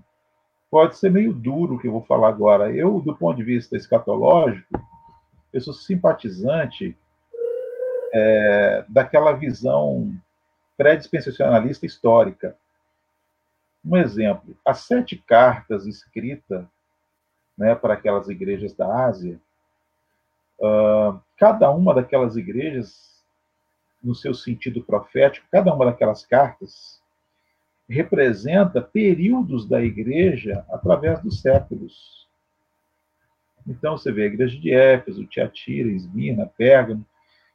pode ser meio duro o que eu vou falar agora. Eu, do ponto de vista escatológico, eu sou simpatizante é, daquela visão pré-dispensacionalista histórica. Um exemplo, as sete cartas escritas né, para aquelas igrejas da Ásia, uh, cada uma daquelas igrejas, no seu sentido profético, cada uma daquelas cartas representa períodos da igreja através dos séculos. Então, você vê a igreja de Éfeso, Tiatira, Esmirna, Pérgamo.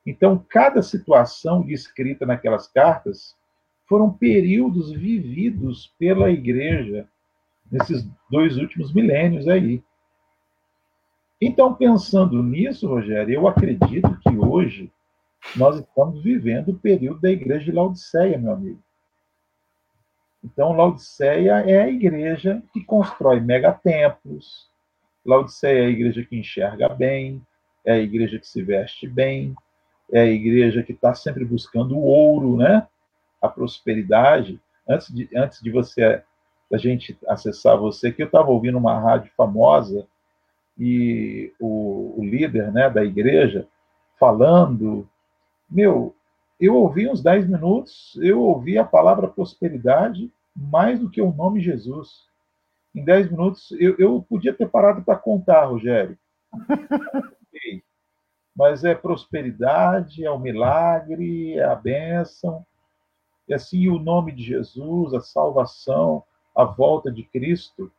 Então, cada situação descrita naquelas cartas foram períodos vividos pela igreja nesses dois últimos milênios aí. Então, pensando nisso, Rogério, eu acredito que hoje nós estamos vivendo o período da igreja de Laodiceia, meu amigo. Então, Laodiceia é a igreja que constrói megatemplos. Laodiceia é a igreja que enxerga bem, é a igreja que se veste bem, é a igreja que está sempre buscando o ouro, né? A prosperidade. Antes de, antes de você, da gente acessar você, que eu estava ouvindo uma rádio famosa e o, o líder, né, da igreja falando, meu, eu ouvi uns 10 minutos, eu ouvi a palavra prosperidade mais do que o nome Jesus. Em 10 minutos, eu, eu podia ter parado para contar, Rogério. Mas é prosperidade, é o milagre, é a bênção. E assim, o nome de Jesus, a salvação, a volta de Cristo.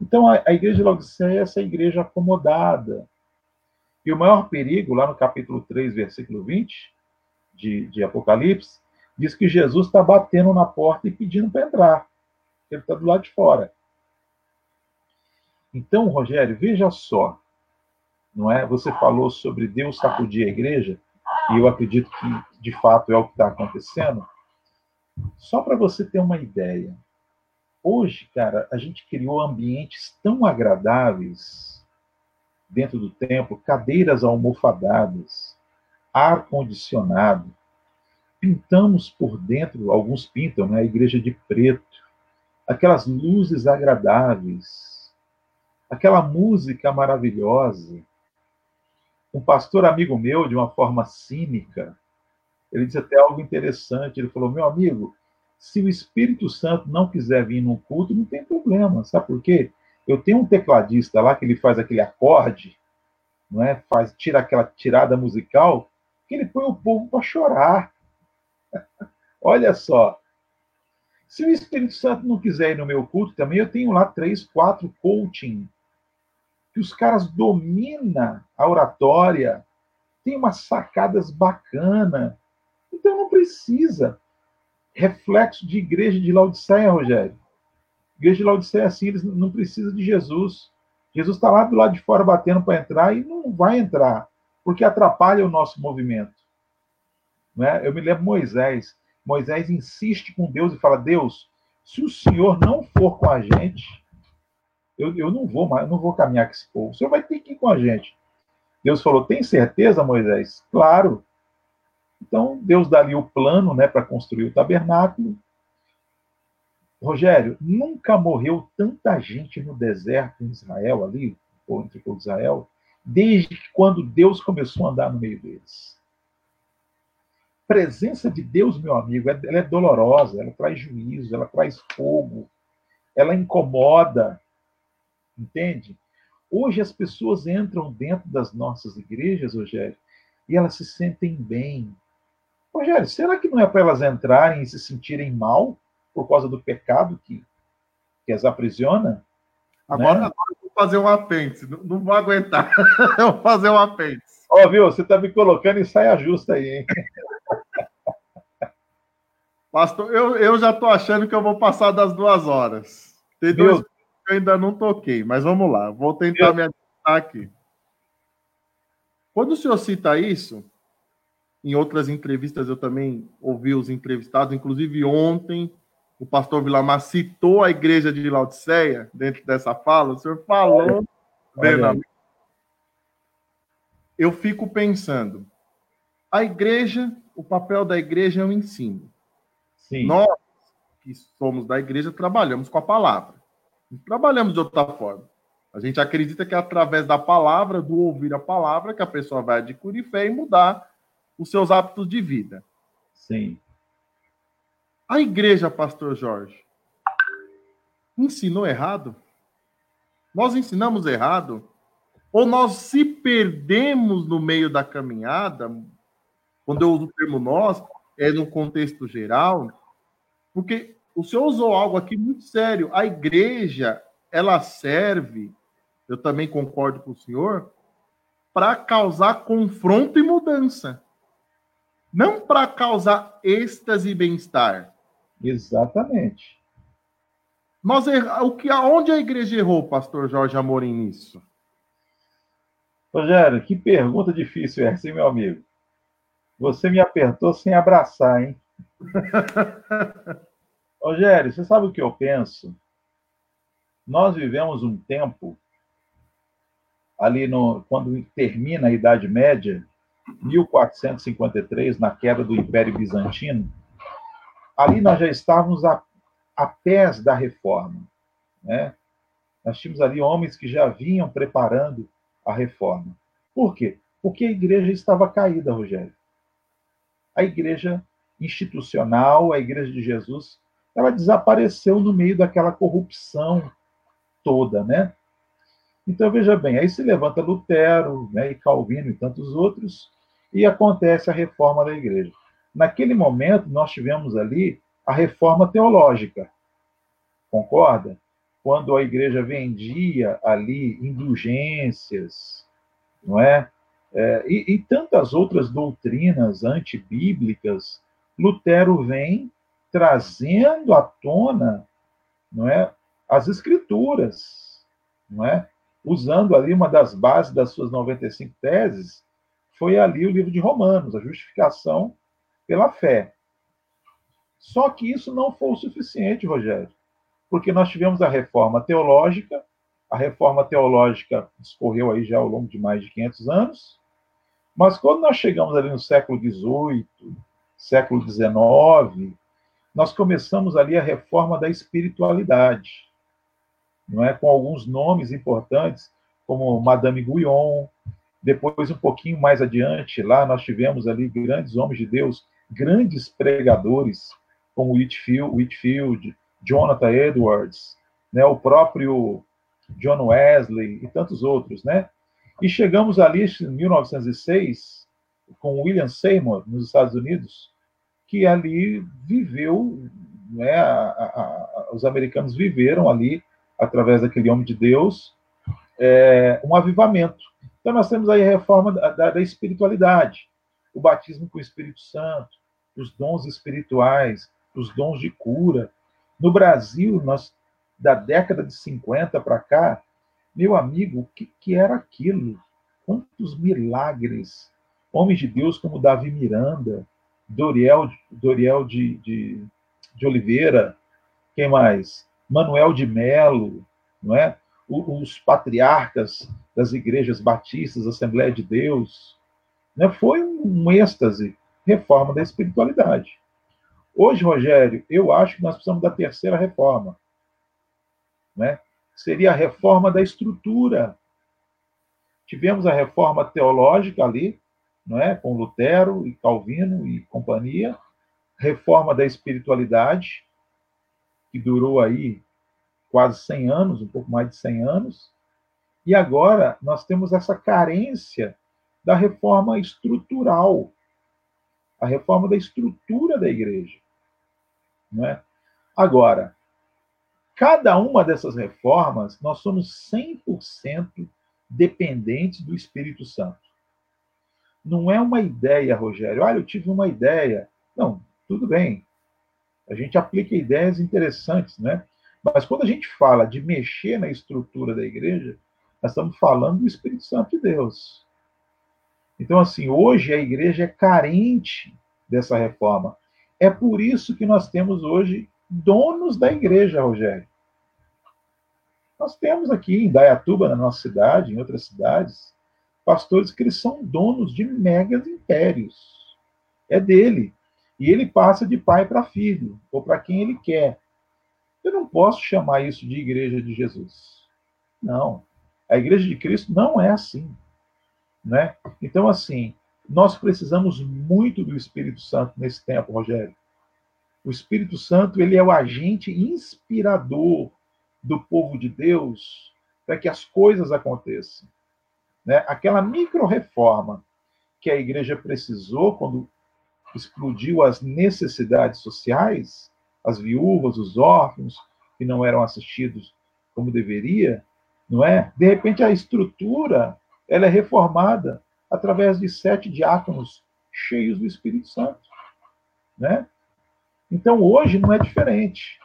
Então, a, a igreja de Laodiceia é essa igreja acomodada. E o maior perigo, lá no capítulo 3, versículo 20, de, de Apocalipse, diz que Jesus está batendo na porta e pedindo para entrar. Ele está do lado de fora. Então, Rogério, veja só, não é? Você falou sobre Deus sacudir a igreja, e eu acredito que de fato é o que está acontecendo. Só para você ter uma ideia, hoje, cara, a gente criou ambientes tão agradáveis dentro do templo, cadeiras almofadadas, ar condicionado, pintamos por dentro, alguns pintam, né, a igreja de preto, aquelas luzes agradáveis, aquela música maravilhosa. Um pastor amigo meu, de uma forma cínica, ele disse até algo interessante. Ele falou: Meu amigo, se o Espírito Santo não quiser vir num culto, não tem problema. Sabe por quê? Eu tenho um tecladista lá que ele faz aquele acorde, não é? Faz, tira aquela tirada musical, que ele põe o povo para chorar. Olha só. Se o Espírito Santo não quiser ir no meu culto também, eu tenho lá três, quatro coaching, que os caras dominam a oratória, tem umas sacadas bacanas. Então não precisa. Reflexo de igreja de Laodiceia, Rogério. Igreja de Laodiceia, assim, eles não precisam de Jesus. Jesus está lá do lado de fora batendo para entrar e não vai entrar, porque atrapalha o nosso movimento. Né? Eu me lembro Moisés. Moisés insiste com Deus e fala: Deus, se o Senhor não for com a gente, eu, eu não vou mais, não vou caminhar com esse povo. O Senhor vai ter que ir com a gente. Deus falou: Tem certeza, Moisés? Claro. Então Deus dá ali o plano, né, para construir o tabernáculo. Rogério, nunca morreu tanta gente no deserto em Israel ali, ou entre o Israel, desde quando Deus começou a andar no meio deles presença de Deus, meu amigo, é, ela é dolorosa, ela traz juízo, ela traz fogo, ela incomoda, entende? Hoje as pessoas entram dentro das nossas igrejas, Rogério, e elas se sentem bem. Rogério, será que não é para elas entrarem e se sentirem mal por causa do pecado que, que as aprisiona? Agora, né? agora eu vou fazer um apêndice, não, não vou aguentar. eu vou fazer um apêndice. Ó, oh, viu? Você está me colocando em saia justa aí, hein? Pastor, eu, eu já estou achando que eu vou passar das duas horas. Tem dois que eu ainda não toquei, mas vamos lá, vou tentar Meu... me adiantar aqui. Quando o senhor cita isso, em outras entrevistas eu também ouvi os entrevistados, inclusive ontem o pastor Vilamar citou a igreja de Laodiceia dentro dessa fala, o senhor falou, Olha. eu fico pensando, a igreja, o papel da igreja é o ensino. Sim. Nós, que somos da igreja, trabalhamos com a palavra. Não trabalhamos de outra forma. A gente acredita que é através da palavra, do ouvir a palavra, que a pessoa vai adquirir fé e mudar os seus hábitos de vida. Sim. A igreja, pastor Jorge, ensinou errado? Nós ensinamos errado? Ou nós se perdemos no meio da caminhada? Quando eu uso o termo nós, é no contexto geral, porque o senhor usou algo aqui muito sério. A igreja, ela serve eu também concordo com o senhor, para causar confronto e mudança. Não para causar êxtase e bem-estar. Exatamente. Nós o que aonde a igreja errou, pastor Jorge Amorim nisso? Rogério, que pergunta difícil essa, hein, meu amigo? Você me apertou sem abraçar, hein? Rogério, você sabe o que eu penso? Nós vivemos um tempo ali no quando termina a Idade Média, 1453, na queda do Império Bizantino, ali nós já estávamos a, a pés da reforma, né? Nós tínhamos ali homens que já vinham preparando a reforma. Por quê? Porque a igreja estava caída, Rogério. A igreja institucional, a igreja de Jesus, ela desapareceu no meio daquela corrupção toda, né? Então, veja bem, aí se levanta Lutero, né, e Calvino e tantos outros, e acontece a reforma da igreja. Naquele momento, nós tivemos ali a reforma teológica, concorda? Quando a igreja vendia ali indulgências, não é? é e, e tantas outras doutrinas antibíblicas, Lutero vem trazendo à tona, não é, as escrituras, não é? Usando ali uma das bases das suas 95 teses, foi ali o livro de Romanos, a justificação pela fé. Só que isso não foi o suficiente, Rogério, porque nós tivemos a reforma teológica, a reforma teológica discorreu aí já ao longo de mais de 500 anos, mas quando nós chegamos ali no século XVIII, século XIX, nós começamos ali a reforma da espiritualidade, não é? Com alguns nomes importantes, como Madame Guyon. Depois, um pouquinho mais adiante, lá nós tivemos ali grandes homens de Deus, grandes pregadores, como Whitfield, Whitfield Jonathan Edwards, né? O próprio John Wesley e tantos outros, né? E chegamos ali em 1906 com William Seymour nos Estados Unidos, que ali viveu, né, a, a, os americanos viveram ali, através daquele homem de Deus, é, um avivamento. Então, nós temos aí a reforma da, da espiritualidade, o batismo com o Espírito Santo, os dons espirituais, os dons de cura. No Brasil, nós, da década de 50 para cá, meu amigo, o que, que era aquilo? Quantos milagres! Homens de Deus como Davi Miranda, Doriel, Doriel de, de, de Oliveira, quem mais? Manuel de Melo, não é? os patriarcas das igrejas batistas, Assembleia de Deus. Né? Foi um êxtase, reforma da espiritualidade. Hoje, Rogério, eu acho que nós precisamos da terceira reforma. Né? Seria a reforma da estrutura. Tivemos a reforma teológica ali, não é? com Lutero e Calvino e companhia, reforma da espiritualidade, que durou aí quase 100 anos, um pouco mais de 100 anos, e agora nós temos essa carência da reforma estrutural, a reforma da estrutura da igreja. Não é? Agora, cada uma dessas reformas, nós somos 100% dependentes do Espírito Santo. Não é uma ideia, Rogério. Olha, eu tive uma ideia. Não, tudo bem. A gente aplica ideias interessantes, né? Mas quando a gente fala de mexer na estrutura da igreja, nós estamos falando do Espírito Santo de Deus. Então, assim, hoje a igreja é carente dessa reforma. É por isso que nós temos hoje donos da igreja, Rogério. Nós temos aqui em Dayatuba, na nossa cidade, em outras cidades, pastores que eles são donos de megas impérios. É dele. E ele passa de pai para filho, ou para quem ele quer. Eu não posso chamar isso de igreja de Jesus. Não. A igreja de Cristo não é assim. Né? Então, assim, nós precisamos muito do Espírito Santo nesse tempo, Rogério. O Espírito Santo, ele é o agente inspirador do povo de Deus para que as coisas aconteçam. Né? Aquela micro-reforma que a igreja precisou quando explodiu as necessidades sociais, as viúvas, os órfãos que não eram assistidos como deveria, não é? De repente a estrutura ela é reformada através de sete diáconos cheios do Espírito Santo, né? Então hoje não é diferente.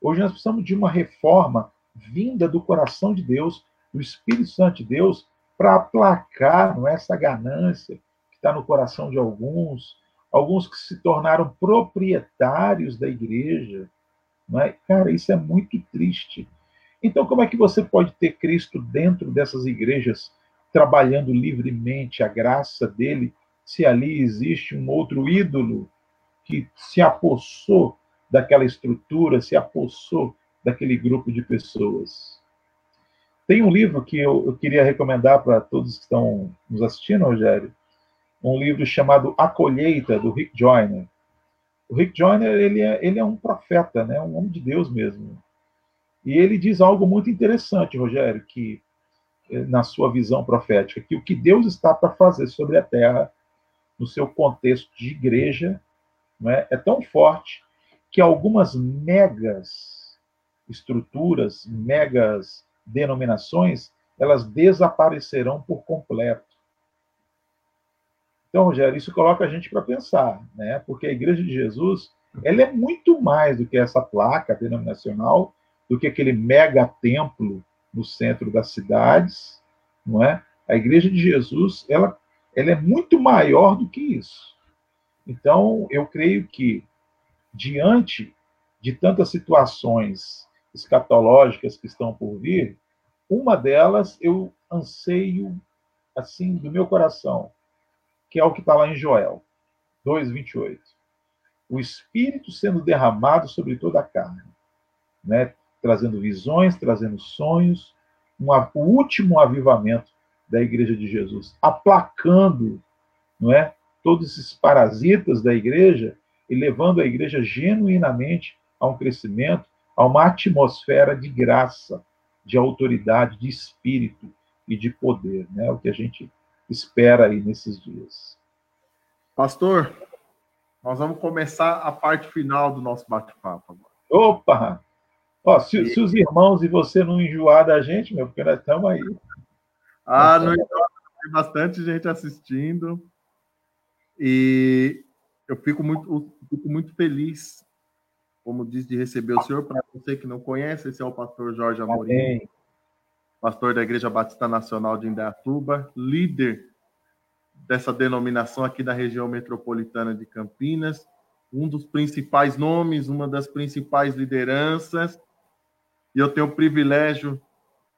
Hoje nós precisamos de uma reforma vinda do coração de Deus, do Espírito Santo de Deus, para aplacar não é, essa ganância que está no coração de alguns, alguns que se tornaram proprietários da igreja. Não é? Cara, isso é muito triste. Então, como é que você pode ter Cristo dentro dessas igrejas, trabalhando livremente a graça dele, se ali existe um outro ídolo que se apossou daquela estrutura, se apossou daquele grupo de pessoas? Tem um livro que eu, eu queria recomendar para todos que estão nos assistindo, Rogério, um livro chamado A Colheita, do Rick Joyner. O Rick Joyner ele é, ele é um profeta, né? um homem de Deus mesmo. E ele diz algo muito interessante, Rogério, que na sua visão profética, que o que Deus está para fazer sobre a terra, no seu contexto de igreja, é, é tão forte que algumas megas estruturas, megas denominações, elas desaparecerão por completo. Então, Rogério, isso coloca a gente para pensar, né? Porque a Igreja de Jesus, ela é muito mais do que essa placa denominacional, do que aquele mega templo no centro das cidades, não é? A Igreja de Jesus, ela, ela é muito maior do que isso. Então, eu creio que diante de tantas situações escatológicas que estão por vir, uma delas eu anseio, assim, do meu coração, que é o que está lá em Joel 2,28. O Espírito sendo derramado sobre toda a carne, né? Trazendo visões, trazendo sonhos, um, o último avivamento da Igreja de Jesus, aplacando não é, todos esses parasitas da igreja e levando a igreja genuinamente a um crescimento, a uma atmosfera de graça, de autoridade, de espírito e de poder, né? O que a gente espera aí nesses dias. Pastor, nós vamos começar a parte final do nosso bate-papo agora. Opa! Ó, se, se, os irmãos e você não enjoar da gente, meu, porque nós estamos aí. Ah, não enjoa, tem bastante gente assistindo. E eu fico muito, fico muito feliz, como diz, de receber o senhor. Para você que não conhece, esse é o pastor Jorge Amorim, Amém. pastor da Igreja Batista Nacional de Indaiatuba, líder dessa denominação aqui da região metropolitana de Campinas, um dos principais nomes, uma das principais lideranças. E eu tenho o privilégio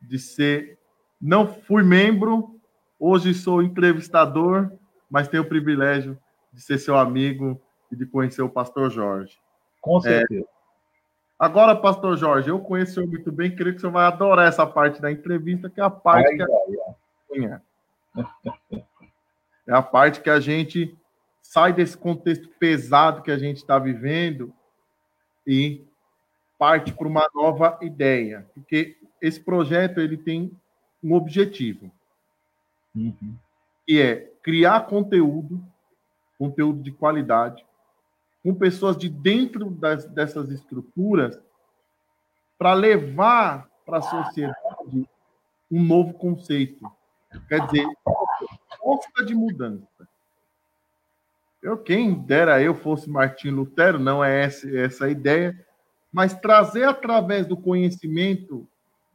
de ser, não fui membro, hoje sou entrevistador, mas tenho o privilégio de ser seu amigo e de conhecer o pastor Jorge. Com certeza. É, agora, pastor Jorge, eu conheço o senhor muito bem, creio que o senhor vai adorar essa parte da entrevista, que é a parte ai, que a... Ai, é a parte que a gente sai desse contexto pesado que a gente está vivendo e parte para uma nova ideia, porque esse projeto ele tem um objetivo, uhum. que é criar conteúdo, conteúdo de qualidade, com pessoas de dentro das, dessas estruturas, para levar para a sociedade um novo conceito. Quer dizer, força de mudança. Eu, quem dera eu fosse Martim Lutero, não é essa, essa a ideia, mas trazer através do conhecimento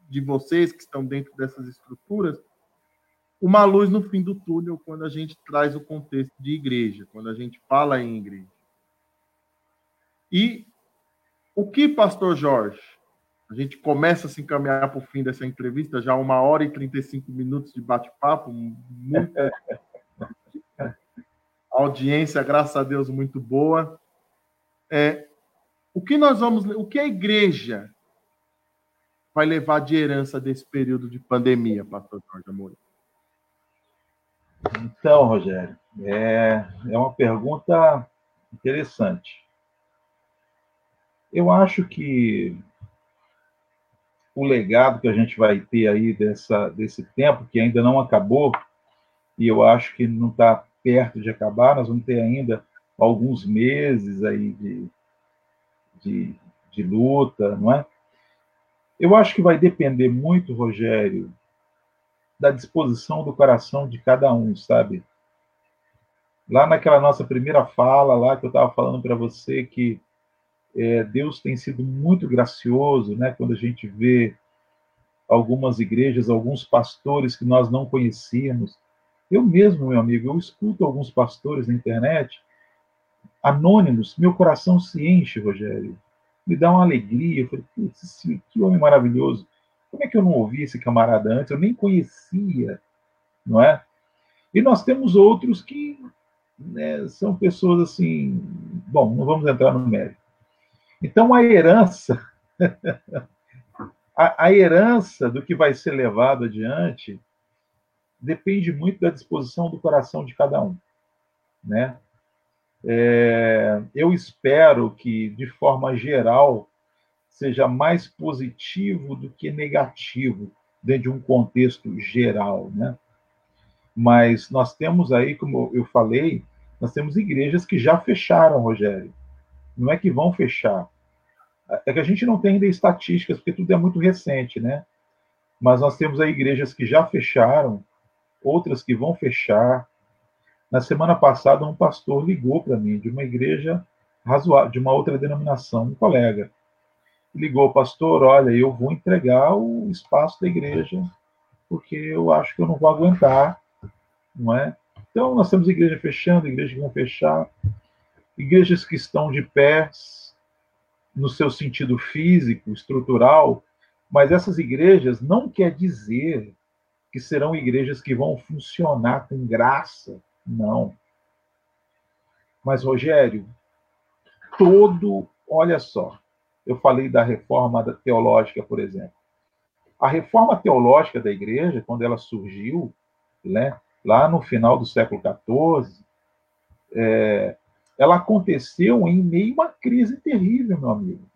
de vocês que estão dentro dessas estruturas uma luz no fim do túnel quando a gente traz o contexto de igreja, quando a gente fala em igreja. E o que, pastor Jorge? A gente começa a se encaminhar para o fim dessa entrevista, já uma hora e 35 minutos de bate-papo, muito... audiência, graças a Deus, muito boa. É, o que nós vamos, o que a igreja vai levar de herança desse período de pandemia, pastor Jorge Amorim? Então, Rogério, é, é uma pergunta interessante. Eu acho que o legado que a gente vai ter aí dessa, desse tempo, que ainda não acabou, e eu acho que não está perto de acabar, nós vamos ter ainda alguns meses aí de, de, de luta, não é? Eu acho que vai depender muito, Rogério, da disposição do coração de cada um, sabe? Lá naquela nossa primeira fala, lá que eu estava falando para você que é, Deus tem sido muito gracioso, né? Quando a gente vê algumas igrejas, alguns pastores que nós não conhecíamos. Eu mesmo, meu amigo, eu escuto alguns pastores na internet, anônimos, meu coração se enche, Rogério. Me dá uma alegria. Eu falei, que homem maravilhoso. Como é que eu não ouvi esse camarada antes? Eu nem conhecia, não é? E nós temos outros que né, são pessoas assim. Bom, não vamos entrar no mérito. Então, a herança, a, a herança do que vai ser levado adiante depende muito da disposição do coração de cada um, né? É, eu espero que, de forma geral, seja mais positivo do que negativo dentro de um contexto geral, né? Mas nós temos aí, como eu falei, nós temos igrejas que já fecharam, Rogério não é que vão fechar. É que a gente não tem ainda estatísticas, porque tudo é muito recente, né? Mas nós temos aí igrejas que já fecharam, outras que vão fechar. Na semana passada, um pastor ligou para mim de uma igreja razoável, de uma outra denominação, um colega. Ligou, pastor, olha, eu vou entregar o espaço da igreja, porque eu acho que eu não vou aguentar, não é? Então, nós temos igreja fechando, igrejas que vão fechar igrejas que estão de pé no seu sentido físico, estrutural, mas essas igrejas não quer dizer que serão igrejas que vão funcionar com graça, não. Mas Rogério, todo, olha só, eu falei da reforma teológica, por exemplo. A reforma teológica da igreja, quando ela surgiu, né, lá no final do século XIV, é, ela aconteceu em meio a uma crise terrível, meu amigo.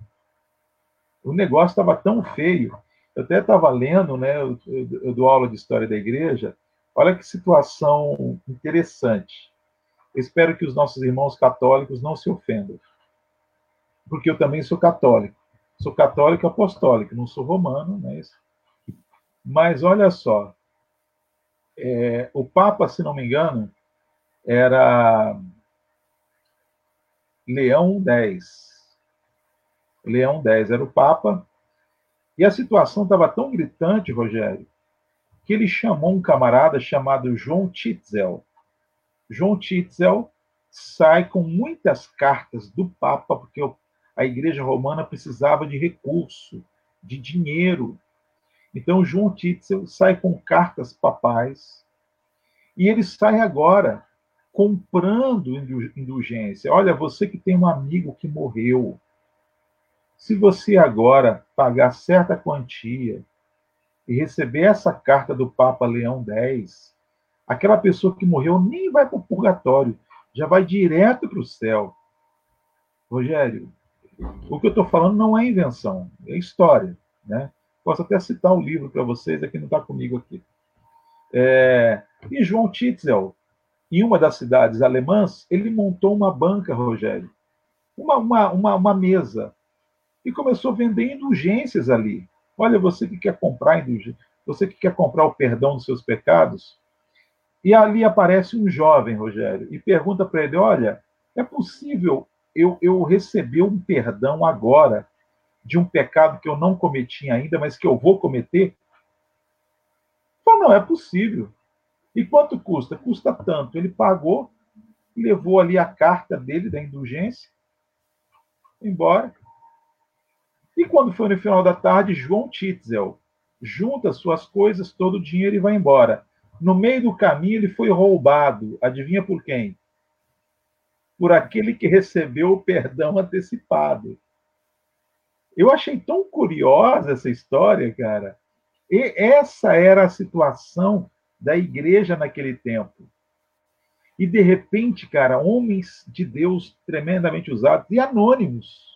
O negócio estava tão feio. Eu até estava lendo, né? Eu, eu dou aula de história da igreja. Olha que situação interessante. Espero que os nossos irmãos católicos não se ofendam, porque eu também sou católico. Sou católico apostólico, não sou romano, né? Mas olha só, é, o Papa, se não me engano, era Leão X. Leão X era o Papa. E a situação estava tão gritante, Rogério, que ele chamou um camarada chamado João Titzel. João Titzel sai com muitas cartas do Papa, porque a Igreja Romana precisava de recurso, de dinheiro. Então, João Titzel sai com cartas papais e ele sai agora comprando indulgência. Olha, você que tem um amigo que morreu, se você agora pagar certa quantia e receber essa carta do Papa Leão X, aquela pessoa que morreu nem vai para o purgatório, já vai direto para o céu. Rogério, o que eu estou falando não é invenção, é história. Né? Posso até citar um livro para vocês, aqui não está comigo aqui. É... E João Titzel, em uma das cidades alemãs, ele montou uma banca, Rogério, uma, uma, uma, uma mesa, e começou a vender indulgências ali. Olha, você que quer comprar indulgência, você que quer comprar o perdão dos seus pecados, e ali aparece um jovem, Rogério, e pergunta para ele: Olha, é possível eu, eu receber um perdão agora de um pecado que eu não cometi ainda, mas que eu vou cometer? Fala, não, é possível. E quanto custa? Custa tanto. Ele pagou, levou ali a carta dele da indulgência, embora. Quando foi no final da tarde, João Titzel junta suas coisas, todo o dinheiro e vai embora. No meio do caminho, ele foi roubado. Adivinha por quem? Por aquele que recebeu o perdão antecipado. Eu achei tão curiosa essa história, cara. E essa era a situação da igreja naquele tempo. E de repente, cara, homens de Deus tremendamente usados e anônimos.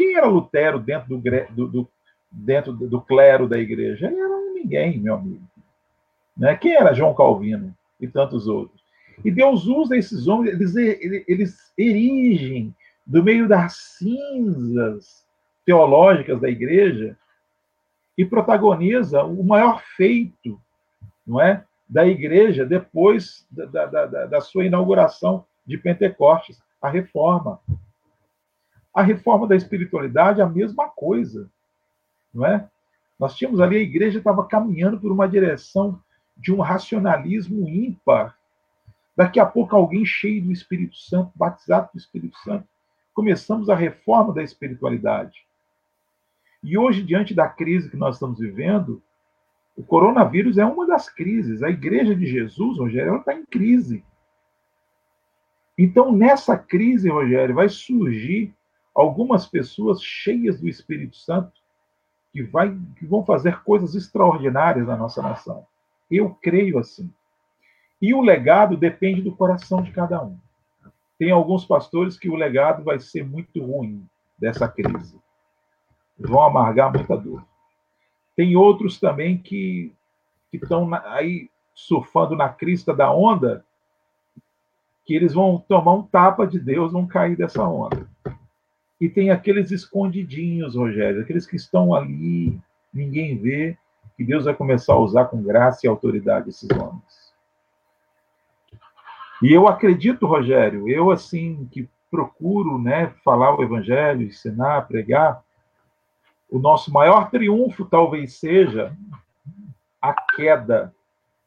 Quem era Lutero dentro do, do, do dentro do clero da igreja? Ele era ninguém, meu amigo. Né? Quem era João Calvino e tantos outros? E Deus usa esses homens, eles, eles erigem do meio das cinzas teológicas da igreja e protagoniza o maior feito, não é, da igreja depois da, da, da, da sua inauguração de Pentecostes, a reforma. A reforma da espiritualidade é a mesma coisa, não é? Nós tínhamos ali a igreja estava caminhando por uma direção de um racionalismo ímpar. Daqui a pouco alguém cheio do Espírito Santo, batizado do Espírito Santo, começamos a reforma da espiritualidade. E hoje, diante da crise que nós estamos vivendo, o coronavírus é uma das crises. A igreja de Jesus, Rogério, está em crise. Então, nessa crise, Rogério, vai surgir algumas pessoas cheias do Espírito Santo que, vai, que vão fazer coisas extraordinárias na nossa nação. Eu creio assim. E o legado depende do coração de cada um. Tem alguns pastores que o legado vai ser muito ruim dessa crise. Vão amargar muita dor. Tem outros também que estão aí surfando na crista da onda, que eles vão tomar um tapa de Deus, vão cair dessa onda. E tem aqueles escondidinhos, Rogério, aqueles que estão ali, ninguém vê, que Deus vai começar a usar com graça e autoridade esses homens. E eu acredito, Rogério, eu assim que procuro, né, falar o evangelho, ensinar, pregar, o nosso maior triunfo talvez seja a queda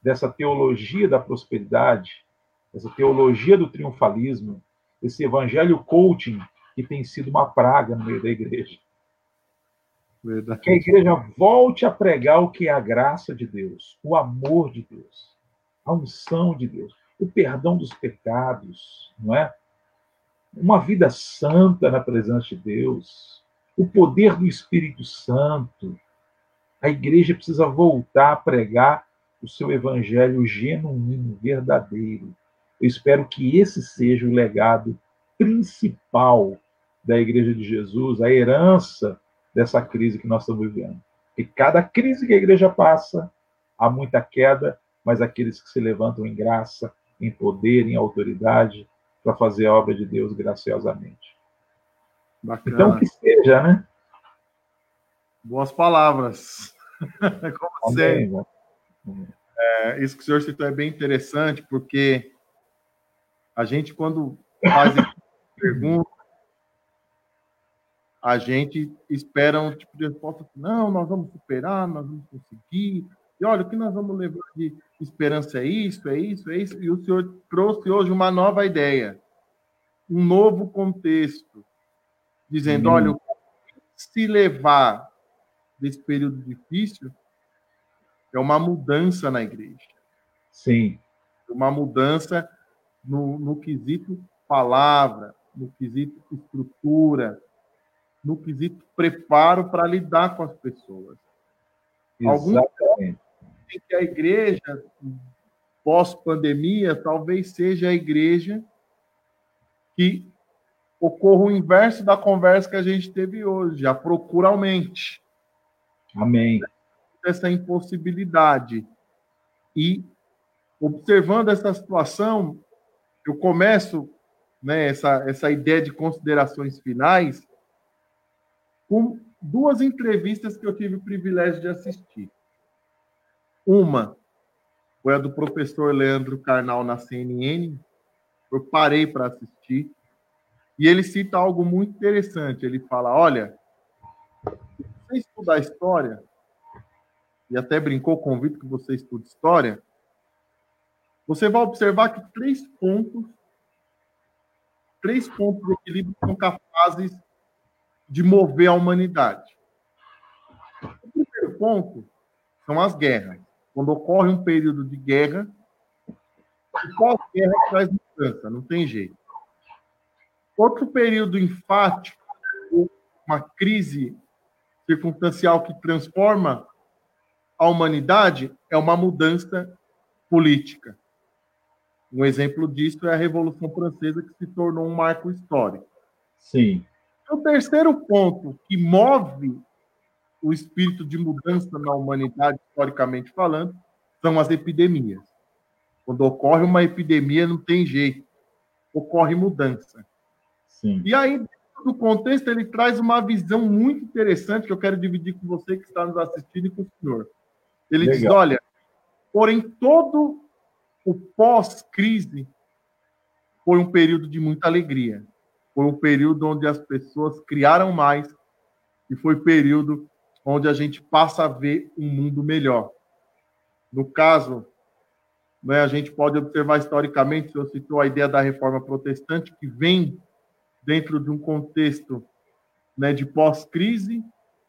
dessa teologia da prosperidade, essa teologia do triunfalismo, esse evangelho coaching que tem sido uma praga no meio da igreja. Verdade. Que a igreja volte a pregar o que é a graça de Deus, o amor de Deus, a unção de Deus, o perdão dos pecados, não é? Uma vida santa na presença de Deus, o poder do Espírito Santo. A igreja precisa voltar a pregar o seu evangelho genuíno, verdadeiro. Eu espero que esse seja o legado principal da Igreja de Jesus, a herança dessa crise que nós estamos vivendo. E cada crise que a igreja passa, há muita queda, mas aqueles que se levantam em graça, em poder, em autoridade, para fazer a obra de Deus graciosamente. Bacana. Então, que seja, né? Boas palavras. Como sempre. É, isso que o senhor citou é bem interessante, porque a gente, quando faz pergunta, a gente espera um tipo de resposta, não, nós vamos superar, nós vamos conseguir, e olha, o que nós vamos levar de esperança é isso, é isso, é isso, e o senhor trouxe hoje uma nova ideia, um novo contexto, dizendo, hum. olha, se levar desse período difícil é uma mudança na igreja. Sim. Uma mudança no, no quesito palavra, no quesito estrutura, no quesito preparo para lidar com as pessoas. Exatamente. Que a igreja, pós-pandemia, talvez seja a igreja que ocorra o inverso da conversa que a gente teve hoje, a procura aumente. Amém. Essa impossibilidade. E, observando essa situação, eu começo né, essa, essa ideia de considerações finais com duas entrevistas que eu tive o privilégio de assistir. Uma foi a do professor Leandro Carnal na CNN. Eu parei para assistir. E ele cita algo muito interessante. Ele fala: olha, se você estudar história, e até brincou, convite que você estude história, você vai observar que três pontos, três pontos de equilíbrio são capazes de mover a humanidade. O primeiro ponto são as guerras. Quando ocorre um período de guerra, pós-guerra traz mudança, não tem jeito. Outro período enfático, uma crise circunstancial que transforma a humanidade, é uma mudança política. Um exemplo disso é a Revolução Francesa, que se tornou um marco histórico. Sim. O terceiro ponto que move o espírito de mudança na humanidade, historicamente falando, são as epidemias. Quando ocorre uma epidemia, não tem jeito, ocorre mudança. Sim. E aí, do contexto, ele traz uma visão muito interessante que eu quero dividir com você que está nos assistindo e com o senhor. Ele Legal. diz: olha, porém, todo o pós-crise foi um período de muita alegria. Foi um período onde as pessoas criaram mais e foi período onde a gente passa a ver um mundo melhor. No caso, né, a gente pode observar historicamente, se eu citou a ideia da reforma protestante, que vem dentro de um contexto né, de pós-crise.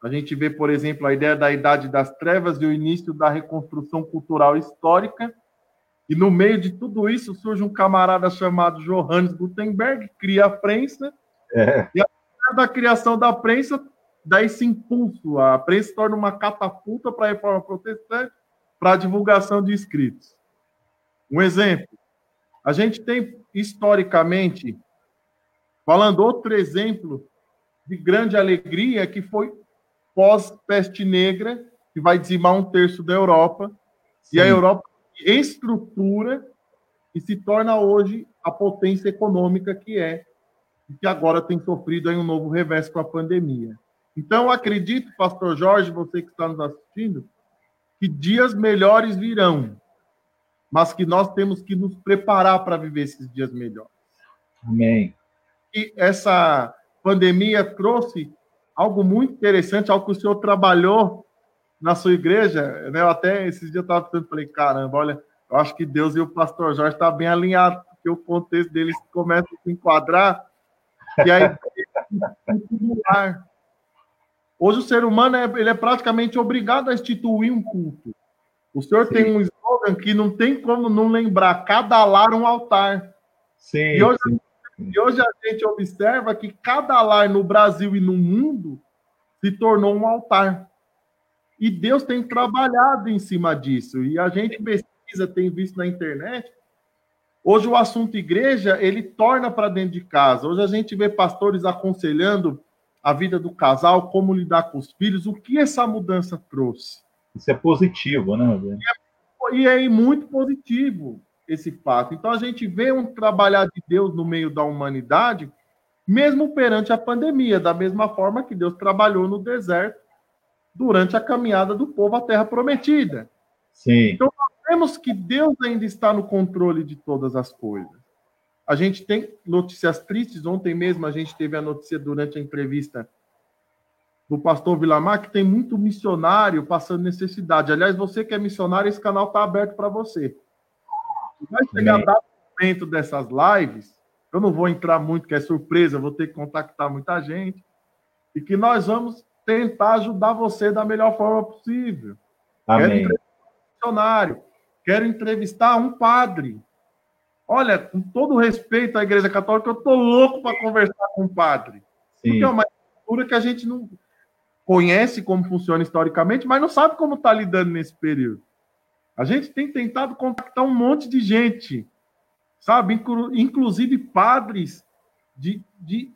A gente vê, por exemplo, a ideia da Idade das Trevas e o início da reconstrução cultural histórica. E no meio de tudo isso surge um camarada chamado Johannes Gutenberg, cria a prensa. É. E a da criação da prensa dá esse impulso. A prensa se torna uma catapulta para a reforma protestante, para a divulgação de escritos. Um exemplo. A gente tem, historicamente, falando outro exemplo de grande alegria, que foi pós-peste negra, que vai dizimar um terço da Europa, Sim. e a Europa estrutura e se torna hoje a potência econômica que é, que agora tem sofrido aí um novo revés com a pandemia. Então, acredito, pastor Jorge, você que está nos assistindo, que dias melhores virão, mas que nós temos que nos preparar para viver esses dias melhores. Amém. E essa pandemia trouxe algo muito interessante, algo que o senhor trabalhou na sua igreja, né? Eu até esses dias eu estava pensando, falei, caramba, olha, eu acho que Deus e o pastor Jorge estão tá bem alinhados, porque o contexto deles começa a se enquadrar, e aí Hoje o ser humano é, ele é praticamente obrigado a instituir um culto. O senhor sim. tem um slogan que não tem como não lembrar, cada lar um altar. Sim, e, hoje, sim. e hoje a gente observa que cada lar no Brasil e no mundo se tornou um altar. E Deus tem trabalhado em cima disso. E a gente pesquisa, tem visto na internet. Hoje o assunto igreja, ele torna para dentro de casa. Hoje a gente vê pastores aconselhando a vida do casal, como lidar com os filhos, o que essa mudança trouxe. Isso é positivo, né? E é, e é muito positivo esse fato. Então a gente vê um trabalhar de Deus no meio da humanidade, mesmo perante a pandemia, da mesma forma que Deus trabalhou no deserto durante a caminhada do povo à terra prometida. Sim. Então nós vemos que Deus ainda está no controle de todas as coisas. A gente tem notícias tristes. Ontem mesmo a gente teve a notícia durante a entrevista do pastor Vilamar que tem muito missionário passando necessidade. Aliás, você que é missionário, esse canal está aberto para você. Vai chegar Amém. momento dessas lives, eu não vou entrar muito, que é surpresa, vou ter que contactar muita gente, e que nós vamos tentar ajudar você da melhor forma possível. Amém. Quero entrevistar um missionário, quero entrevistar um padre, Olha, com todo respeito à Igreja Católica, eu estou louco para conversar com o padre. Sim. Porque é uma cultura que a gente não conhece como funciona historicamente, mas não sabe como está lidando nesse período. A gente tem tentado contactar um monte de gente, sabe? Inclusive padres de, de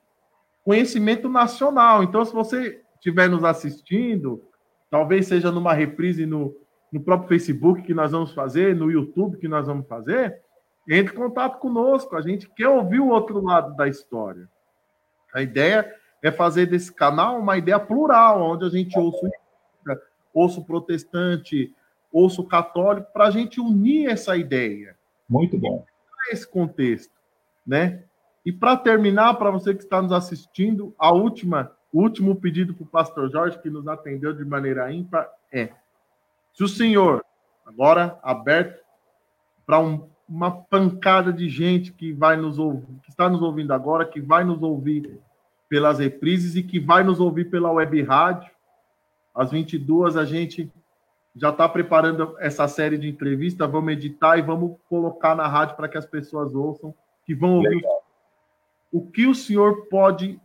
conhecimento nacional. Então, se você estiver nos assistindo, talvez seja numa reprise no, no próprio Facebook que nós vamos fazer, no YouTube que nós vamos fazer, entre em contato conosco. A gente quer ouvir o outro lado da história. A ideia é fazer desse canal uma ideia plural, onde a gente ouça o ouça o protestante, ouça o católico, para a gente unir essa ideia. Muito bom. Esse contexto, né? E para terminar, para você que está nos assistindo, a última, o último pedido para o pastor Jorge, que nos atendeu de maneira ímpar, é: se o senhor, agora aberto para um uma pancada de gente que vai nos ouvir, que está nos ouvindo agora, que vai nos ouvir pelas reprises e que vai nos ouvir pela web rádio. Às 22 a gente já está preparando essa série de entrevistas, vamos editar e vamos colocar na rádio para que as pessoas ouçam, que vão ouvir Legal. o que o senhor pode,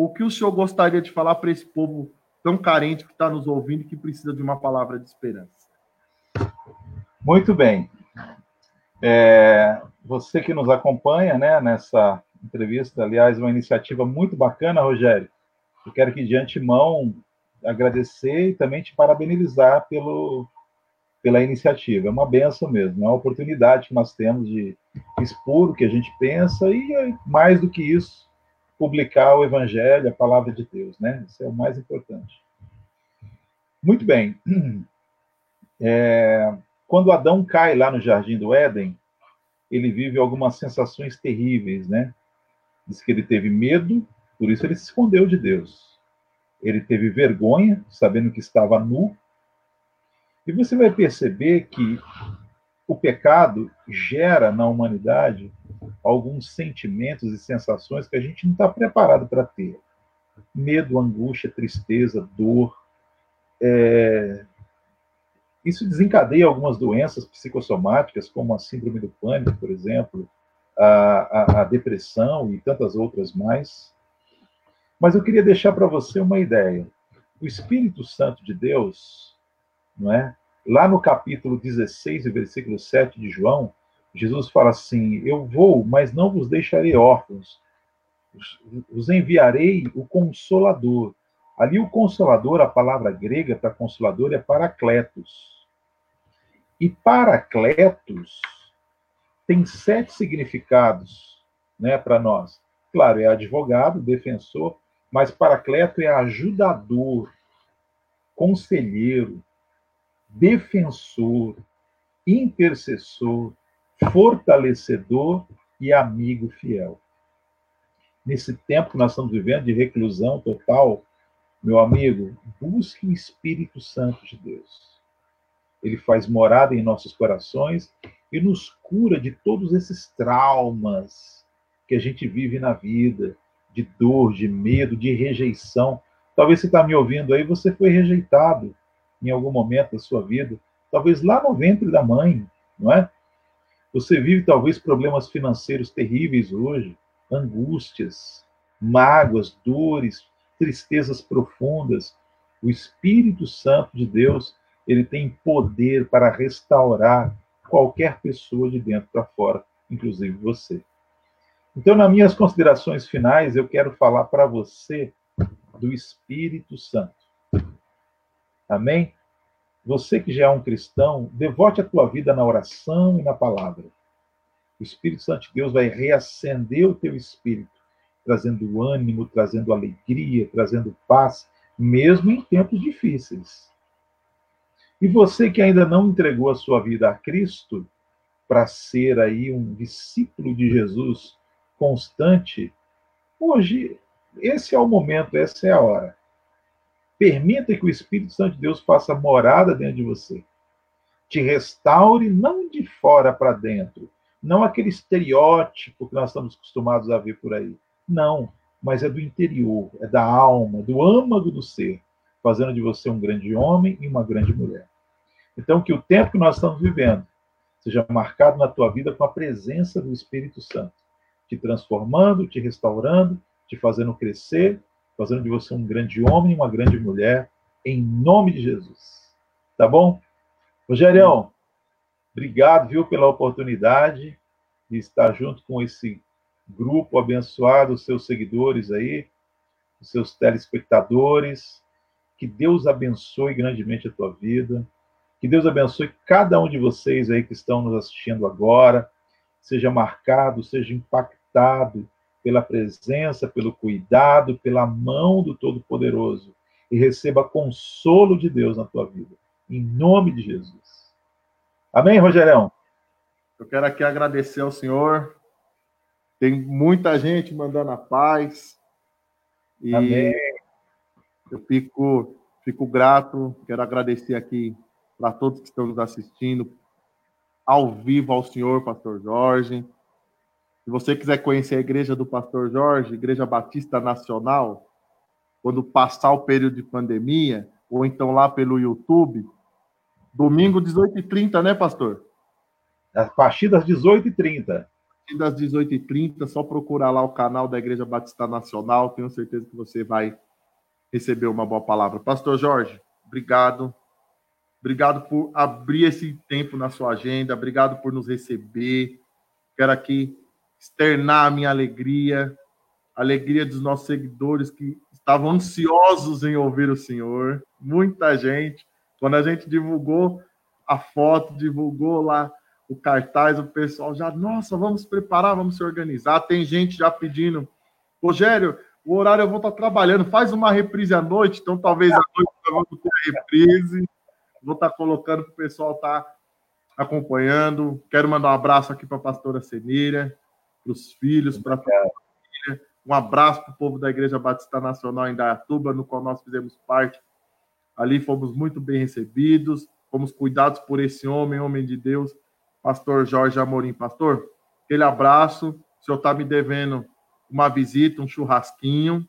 o que o senhor gostaria de falar para esse povo tão carente que está nos ouvindo e que precisa de uma palavra de esperança. Muito bem. É, você que nos acompanha né, nessa entrevista, aliás, uma iniciativa muito bacana, Rogério. Eu quero que de antemão agradecer e também te parabenizar pelo, pela iniciativa. É uma benção mesmo, é uma oportunidade que nós temos de expor o que a gente pensa e, mais do que isso, publicar o evangelho, a palavra de Deus, né? Isso é o mais importante. Muito bem. É, quando Adão cai lá no jardim do Éden, ele vive algumas sensações terríveis, né? Diz que ele teve medo, por isso ele se escondeu de Deus. Ele teve vergonha, sabendo que estava nu. E você vai perceber que o pecado gera na humanidade alguns sentimentos e sensações que a gente não está preparado para ter. Medo, angústia, tristeza, dor. É... Isso desencadeia algumas doenças psicossomáticas, como a síndrome do pânico, por exemplo, a, a, a depressão e tantas outras mais. Mas eu queria deixar para você uma ideia. O Espírito Santo de Deus, não é? Lá no capítulo 16, versículo 7 de João, Jesus fala assim: Eu vou, mas não vos deixarei órfãos. Os enviarei o consolador. Ali o consolador, a palavra grega para consolador é paracletos. E paracletos tem sete significados, né, para nós. Claro, é advogado, defensor, mas paracleto é ajudador, conselheiro, defensor, intercessor, fortalecedor e amigo fiel. Nesse tempo que nós estamos vivendo de reclusão total, meu amigo, busque o Espírito Santo de Deus. Ele faz morada em nossos corações e nos cura de todos esses traumas que a gente vive na vida, de dor, de medo, de rejeição. Talvez você está me ouvindo aí, você foi rejeitado em algum momento da sua vida, talvez lá no ventre da mãe, não é? Você vive talvez problemas financeiros terríveis hoje, angústias, mágoas, dores, tristezas profundas. O Espírito Santo de Deus, ele tem poder para restaurar qualquer pessoa de dentro para fora, inclusive você. Então, nas minhas considerações finais, eu quero falar para você do Espírito Santo. Amém? Você que já é um cristão, devote a tua vida na oração e na palavra. O Espírito Santo de Deus vai reacender o teu espírito, trazendo ânimo, trazendo alegria, trazendo paz, mesmo em tempos difíceis. E você que ainda não entregou a sua vida a Cristo para ser aí um discípulo de Jesus constante, hoje esse é o momento, essa é a hora. Permita que o Espírito Santo de Deus faça morada dentro de você. Te restaure não de fora para dentro, não aquele estereótipo que nós estamos acostumados a ver por aí. Não, mas é do interior, é da alma, do âmago do ser, fazendo de você um grande homem e uma grande mulher. Então, que o tempo que nós estamos vivendo seja marcado na tua vida com a presença do Espírito Santo, te transformando, te restaurando, te fazendo crescer fazendo de você um grande homem e uma grande mulher, em nome de Jesus. Tá bom? Rogério, obrigado, viu, pela oportunidade de estar junto com esse grupo abençoado, os seus seguidores aí, os seus telespectadores. Que Deus abençoe grandemente a tua vida. Que Deus abençoe cada um de vocês aí que estão nos assistindo agora. Seja marcado, seja impactado pela presença, pelo cuidado, pela mão do Todo-Poderoso e receba consolo de Deus na tua vida. Em nome de Jesus. Amém, Rogerão? Eu quero aqui agradecer ao Senhor. Tem muita gente mandando a paz. E Amém. eu fico, fico grato. Quero agradecer aqui para todos que estão nos assistindo ao vivo ao Senhor, Pastor Jorge se você quiser conhecer a igreja do Pastor Jorge, Igreja Batista Nacional, quando passar o período de pandemia, ou então lá pelo YouTube, domingo 18h30, né, pastor? A partir das 18h30. A partir das 18h30, só procurar lá o canal da Igreja Batista Nacional, tenho certeza que você vai receber uma boa palavra. Pastor Jorge, obrigado. Obrigado por abrir esse tempo na sua agenda, obrigado por nos receber. Quero aqui externar a minha alegria, a alegria dos nossos seguidores que estavam ansiosos em ouvir o Senhor. Muita gente, quando a gente divulgou a foto, divulgou lá o cartaz, o pessoal já, nossa, vamos preparar, vamos se organizar. Tem gente já pedindo Rogério, o horário eu vou estar trabalhando. Faz uma reprise à noite, então talvez à noite eu vou ter a reprise. Vou estar colocando para o pessoal estar tá acompanhando. Quero mandar um abraço aqui para a pastora Senira, para os filhos, para a família. Um abraço para o povo da Igreja Batista Nacional em Dayatuba, no qual nós fizemos parte. Ali fomos muito bem recebidos, fomos cuidados por esse homem, homem de Deus, pastor Jorge Amorim. Pastor, aquele abraço. O senhor está me devendo uma visita, um churrasquinho,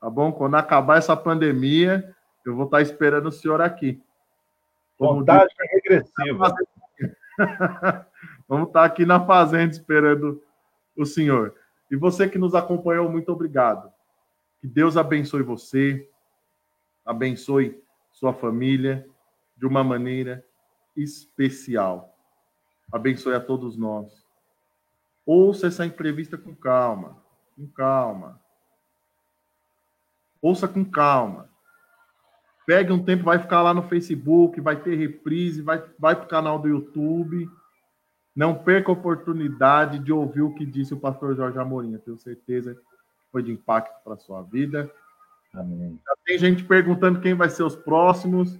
tá bom? Quando acabar essa pandemia, eu vou estar tá esperando o senhor aqui. Vontade regressiva. Vamos estar tá aqui na fazenda esperando o senhor. E você que nos acompanhou, muito obrigado. Que Deus abençoe você, abençoe sua família de uma maneira especial. Abençoe a todos nós. Ouça essa entrevista com calma, com calma. Ouça com calma. Pegue um tempo, vai ficar lá no Facebook, vai ter reprise, vai, vai para o canal do YouTube. Não perca a oportunidade de ouvir o que disse o pastor Jorge Amorim. Eu tenho certeza que foi de impacto para a sua vida. Amém. Já tem gente perguntando quem vai ser os próximos.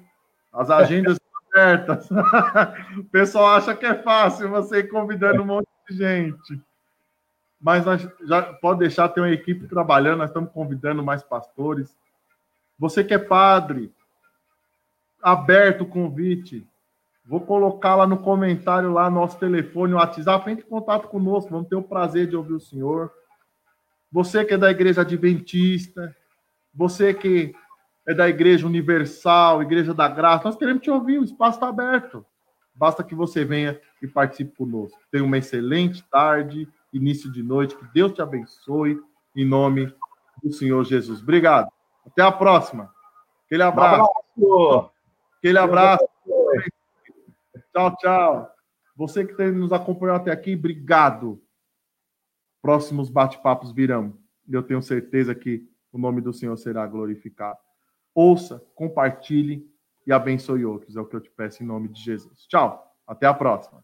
As agendas estão abertas. o pessoal acha que é fácil você ir convidando um monte de gente. Mas nós já pode deixar ter uma equipe trabalhando, nós estamos convidando mais pastores. Você que é padre, aberto o convite. Vou colocar lá no comentário lá nosso telefone, o WhatsApp, entre em contato conosco, vamos ter o prazer de ouvir o senhor. Você que é da igreja adventista, você que é da igreja universal, igreja da graça, nós queremos te ouvir, o espaço está aberto. Basta que você venha e participe conosco. Tenha uma excelente tarde, início de noite, que Deus te abençoe, em nome do Senhor Jesus. Obrigado. Até a próxima. Aquele abraço. abraço. Aquele abraço. Tchau, tchau. Você que nos acompanhou até aqui, obrigado. Próximos bate-papos virão. Eu tenho certeza que o nome do Senhor será glorificado. Ouça, compartilhe e abençoe outros. É o que eu te peço em nome de Jesus. Tchau. Até a próxima.